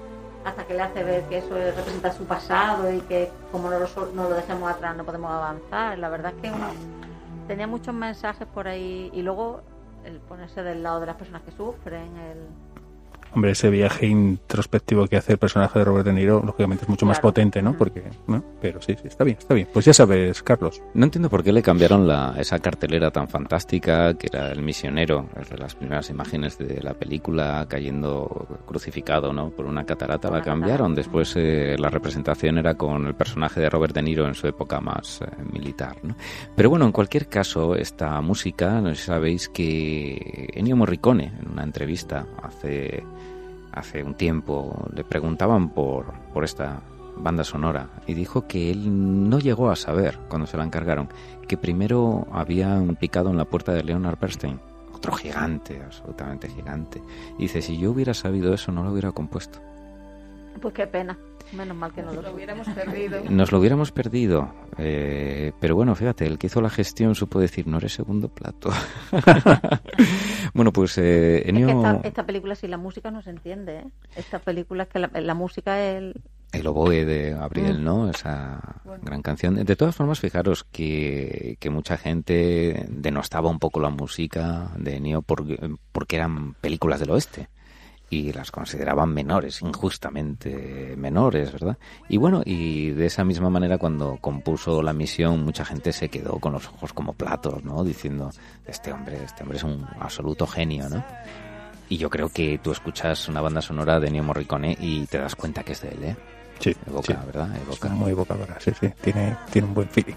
Speaker 3: hasta que le hace ver que eso representa su pasado y que como no lo, no lo dejemos atrás no podemos avanzar. La verdad es que un- tenía muchos mensajes por ahí y luego el ponerse del lado de las personas que sufren, el...
Speaker 4: Hombre, ese viaje introspectivo que hace el personaje de Robert De Niro, lógicamente es mucho más potente, ¿no? Porque, ¿no? Pero sí, sí, está bien, está bien. Pues ya sabes, Carlos.
Speaker 1: No entiendo por qué le cambiaron la, esa cartelera tan fantástica que era el misionero, las primeras imágenes de la película cayendo crucificado ¿no? por una catarata. La cambiaron. Después eh, la representación era con el personaje de Robert De Niro en su época más eh, militar. ¿no? Pero bueno, en cualquier caso, esta música, no sé si sabéis que Ennio Morricone, en una entrevista hace, hace un tiempo, le preguntaban por, por esta banda sonora y dijo que él no llegó a saber cuando se la encargaron que primero habían picado en la puerta de Leonard Bernstein, otro gigante, absolutamente gigante. Dice, si yo hubiera sabido eso no lo hubiera compuesto.
Speaker 3: Pues qué pena. Menos mal que no lo,
Speaker 5: Lo hubiéramos perdido. *laughs*
Speaker 1: Nos lo hubiéramos perdido. eh, pero bueno, fíjate, el que hizo la gestión supo decir, no eres segundo plato. *laughs* bueno, pues eh,
Speaker 3: Es que
Speaker 1: Ennio...
Speaker 3: esta, esta película sin la música no se entiende. ¿eh? Esta película es que la, la música es el...
Speaker 1: El oboe de Gabriel,
Speaker 3: Mm.
Speaker 1: ¿no? Esa gran canción. De todas formas, fijaros que, que mucha gente denostaba un poco la música de Ennio porque, porque eran películas del oeste y las consideraban menores, injustamente menores, ¿verdad? Y bueno, y de esa misma manera cuando compuso La Misión, mucha gente se quedó con los ojos como platos, ¿no? Diciendo, este hombre, este hombre es un absoluto genio, ¿no? Y yo creo que tú escuchas una banda sonora de Ennio Morricone y te das cuenta que es de él, ¿eh?
Speaker 4: Sí,
Speaker 1: Evoca,
Speaker 4: sí.
Speaker 1: ¿verdad? Evoca.
Speaker 4: Muy evocadora, sí, sí. Tiene, tiene un buen feeling.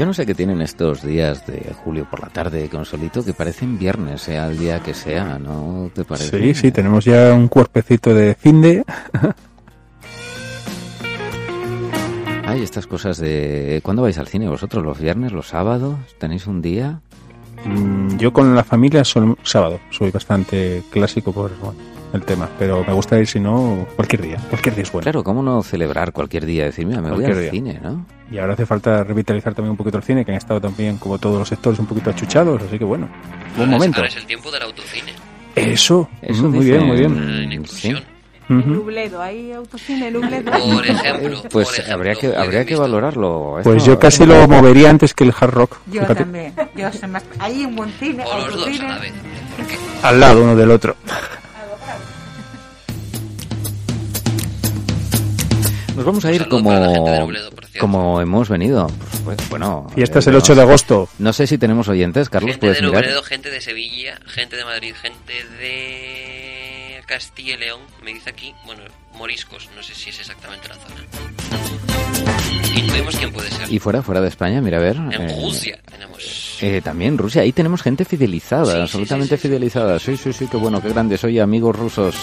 Speaker 1: Yo no sé qué tienen estos días de julio por la tarde, Consolito, que parecen viernes, sea el día que sea, ¿no te parece?
Speaker 4: Sí, sí, tenemos ya un cuerpecito de finde.
Speaker 1: Hay *laughs* estas cosas de... ¿Cuándo vais al cine vosotros? ¿Los viernes, los sábados? ¿Tenéis un día?
Speaker 4: Mm, Yo con la familia solo sábado. Soy bastante clásico por bueno, el tema. Pero me gusta ir, si no, cualquier día. Cualquier día es bueno.
Speaker 1: Claro, ¿cómo no celebrar cualquier día? Decir, mira, me voy
Speaker 4: Cualquier
Speaker 1: al
Speaker 4: día.
Speaker 1: cine, ¿no?
Speaker 4: Y ahora hace falta revitalizar también un poquito el cine, que han estado también, como todos los sectores, un poquito achuchados. Así que bueno, buen
Speaker 2: Ahora es-
Speaker 4: momento.
Speaker 2: Ahora es el tiempo del autocine.
Speaker 4: Eso,
Speaker 1: Eso
Speaker 4: mm, muy bien, muy bien.
Speaker 2: En inclusión.
Speaker 4: Ujú.
Speaker 5: Nubledo, hay autocine Nubledo.
Speaker 2: Por ejemplo, *laughs*
Speaker 1: Pues
Speaker 2: por ejemplo,
Speaker 1: habría que habría que valorarlo.
Speaker 4: Pues
Speaker 1: Esto-
Speaker 4: yo casi lo movería antes que el hard rock.
Speaker 10: Yo
Speaker 4: fíjate.
Speaker 10: también. Yo soy más. Hay un buen cine,
Speaker 2: O los dos a la vez.
Speaker 4: Al lado uno del otro.
Speaker 1: Nos vamos a ir
Speaker 2: de
Speaker 1: como,
Speaker 2: Robledo,
Speaker 1: como hemos venido. Pues, pues, bueno.
Speaker 4: Fiesta es
Speaker 1: eh,
Speaker 4: el 8 de agosto.
Speaker 1: No sé si tenemos oyentes, Carlos,
Speaker 2: Gente
Speaker 1: puedes
Speaker 2: de
Speaker 1: mirar.
Speaker 2: Nubledo, gente de Sevilla, gente de Madrid, gente de Castilla y León, me dice aquí, bueno, Moriscos, no sé si es exactamente la zona. Intuimos quién puede ser.
Speaker 1: Y fuera, fuera de España, mira a ver.
Speaker 2: En
Speaker 1: eh,
Speaker 2: Rusia tenemos.
Speaker 1: eh, también Rusia, ahí tenemos gente fidelizada,
Speaker 2: Sí, sí,
Speaker 1: absolutamente
Speaker 2: sí, sí, sí.
Speaker 1: fidelizada. Sí, sí, sí, qué bueno, qué grandes. Oye, amigos rusos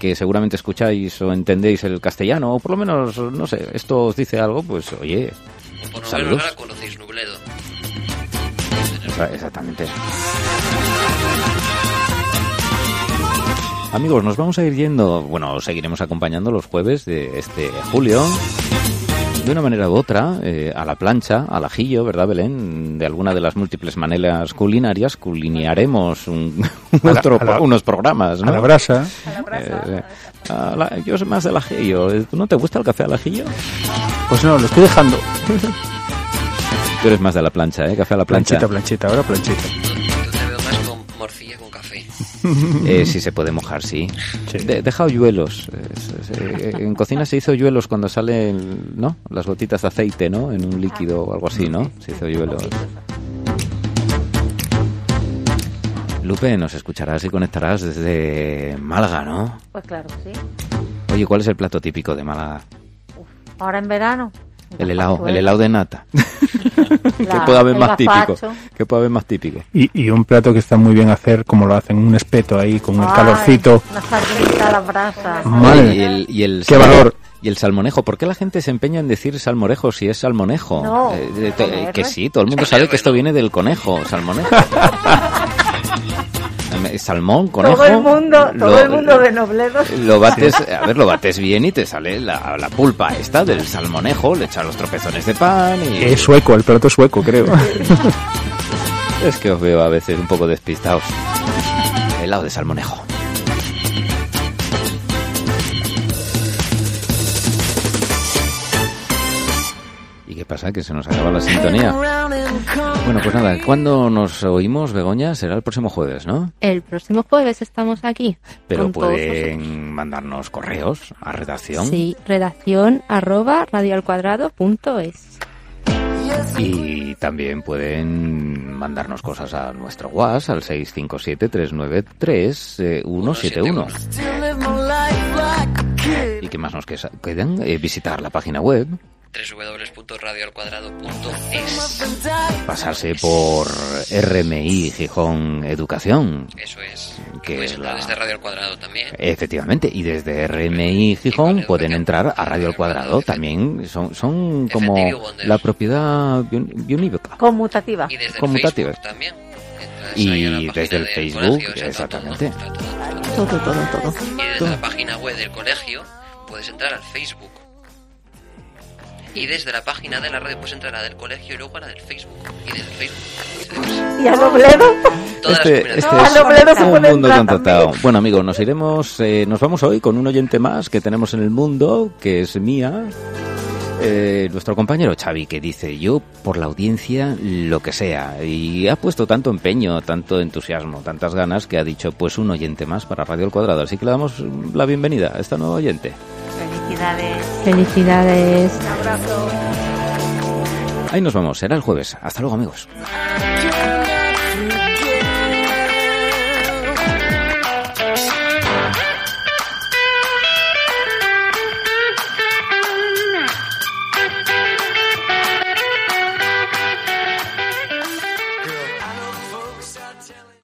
Speaker 1: que seguramente escucháis o entendéis el castellano, o por lo menos, no sé, esto os dice algo, pues oye,
Speaker 2: Por lo menos ahora conocéis Nubledo.
Speaker 1: Exactamente. Amigos, nos vamos a ir yendo, bueno, os seguiremos acompañando los jueves de este julio, de una manera u otra, eh, a la plancha, al ajillo, ¿verdad, Belén? De alguna de las múltiples maneras culinarias, culinearemos *laughs* un-
Speaker 4: A la-
Speaker 1: otro-
Speaker 4: a la-
Speaker 1: unos programas, ¿no?
Speaker 4: A la brasa.
Speaker 1: Eh, a la- yo soy más del ajillo. ¿Tú no te gusta el café al ajillo?
Speaker 4: Pues no, lo estoy dejando.
Speaker 1: Tú eres más de la plancha, ¿eh? Café a la plancha.
Speaker 4: Planchita, planchita, ahora planchita.
Speaker 1: Eh, si se puede mojar, sí. De- deja hoyuelos. Eh, en cocina se hizo hoyuelos cuando salen, ¿no? Las gotitas de aceite, ¿no? En un líquido o algo así, ¿no? Se hizo hoyuelos. Lupe, nos escucharás y conectarás desde Málaga, ¿no?
Speaker 3: Pues claro, sí.
Speaker 1: Oye, ¿cuál es el plato típico de Málaga?
Speaker 3: Ahora en verano.
Speaker 1: El helado, el helado de nata. ¿Qué *laughs*
Speaker 3: La-
Speaker 1: puede haber más típico? ¿Qué puede haber más típico?
Speaker 4: Y, y un plato que está muy bien hacer, como lo hacen, un espeto ahí, con el
Speaker 3: Ay,
Speaker 4: calorcito.
Speaker 3: Una sardinita a la brasa.
Speaker 4: Madre.
Speaker 1: Y el, y el
Speaker 4: Qué valor.
Speaker 1: Y el salmonejo. ¿Por qué la gente se empeña en decir salmorejo si es salmonejo?
Speaker 3: No,
Speaker 1: Eh, te- que sí, todo el mundo sabe que esto viene del conejo, salmonejo. *laughs* Em, Salmón, conejo.
Speaker 3: todo el mundo, todo
Speaker 1: lo-
Speaker 3: el mundo de Nobledo.
Speaker 1: Lo bates, *laughs* a ver, lo bates bien y te sale la, la pulpa esta del salmonejo, le echas los tropezones de pan y...
Speaker 4: Es sueco, el plato es sueco, creo. *laughs*
Speaker 1: Es que os veo a veces un poco despistados. Helado de salmonejo. Pasa? Que se nos acaba la sintonía. Bueno, pues nada, ¿cuándo nos oímos, Begoña? Será el próximo jueves, ¿no?
Speaker 7: El próximo jueves estamos aquí.
Speaker 1: Pero pueden mandarnos correos a redacción.
Speaker 7: Sí, redacción arroba radioalcuadrado.es.
Speaker 1: Y también pueden mandarnos cosas a nuestro WhatsApp al 657-393-171. ¿Y qué más nos quedan? Eh, visitar la página web,
Speaker 2: www.radioalcuadrado.es.
Speaker 1: pasarse por RMI Gijón Educación.
Speaker 2: Eso es.
Speaker 1: Que
Speaker 2: Puedes
Speaker 1: la-
Speaker 2: desde Radio al Cuadrado también.
Speaker 1: Efectivamente, y desde RMI Gijón pueden entrar a Radio al Cuadrado. También son, son como la propiedad bionívoca.
Speaker 3: Conmutativa.
Speaker 2: Y desde el
Speaker 1: Conmutativa.
Speaker 2: Facebook también.
Speaker 1: Y desde el Facebook,
Speaker 2: colegio,
Speaker 1: exactamente.
Speaker 3: Todo, todo, todo.
Speaker 2: Y desde la página web del colegio puedes entrar al Facebook. Y desde la página de la radio puedes entrar a la del colegio y luego a la del Facebook. Y desde el Facebook.
Speaker 3: Y a Robledo.
Speaker 2: Todas
Speaker 1: Este, este es
Speaker 3: se
Speaker 1: un mundo contratado. Bueno, amigos, nos iremos, eh, nos vamos hoy con un oyente más que tenemos en el mundo, que es Mía. Eh, nuestro compañero Xavi que dice yo por la audiencia lo que sea y ha puesto tanto empeño, tanto entusiasmo, tantas ganas que ha dicho pues un oyente más para Radio al Cuadrado así que le damos la bienvenida a esta nueva oyente.
Speaker 3: Felicidades.
Speaker 7: Felicidades.
Speaker 5: Un abrazo.
Speaker 1: Ahí nos vamos, será el jueves. Hasta luego amigos.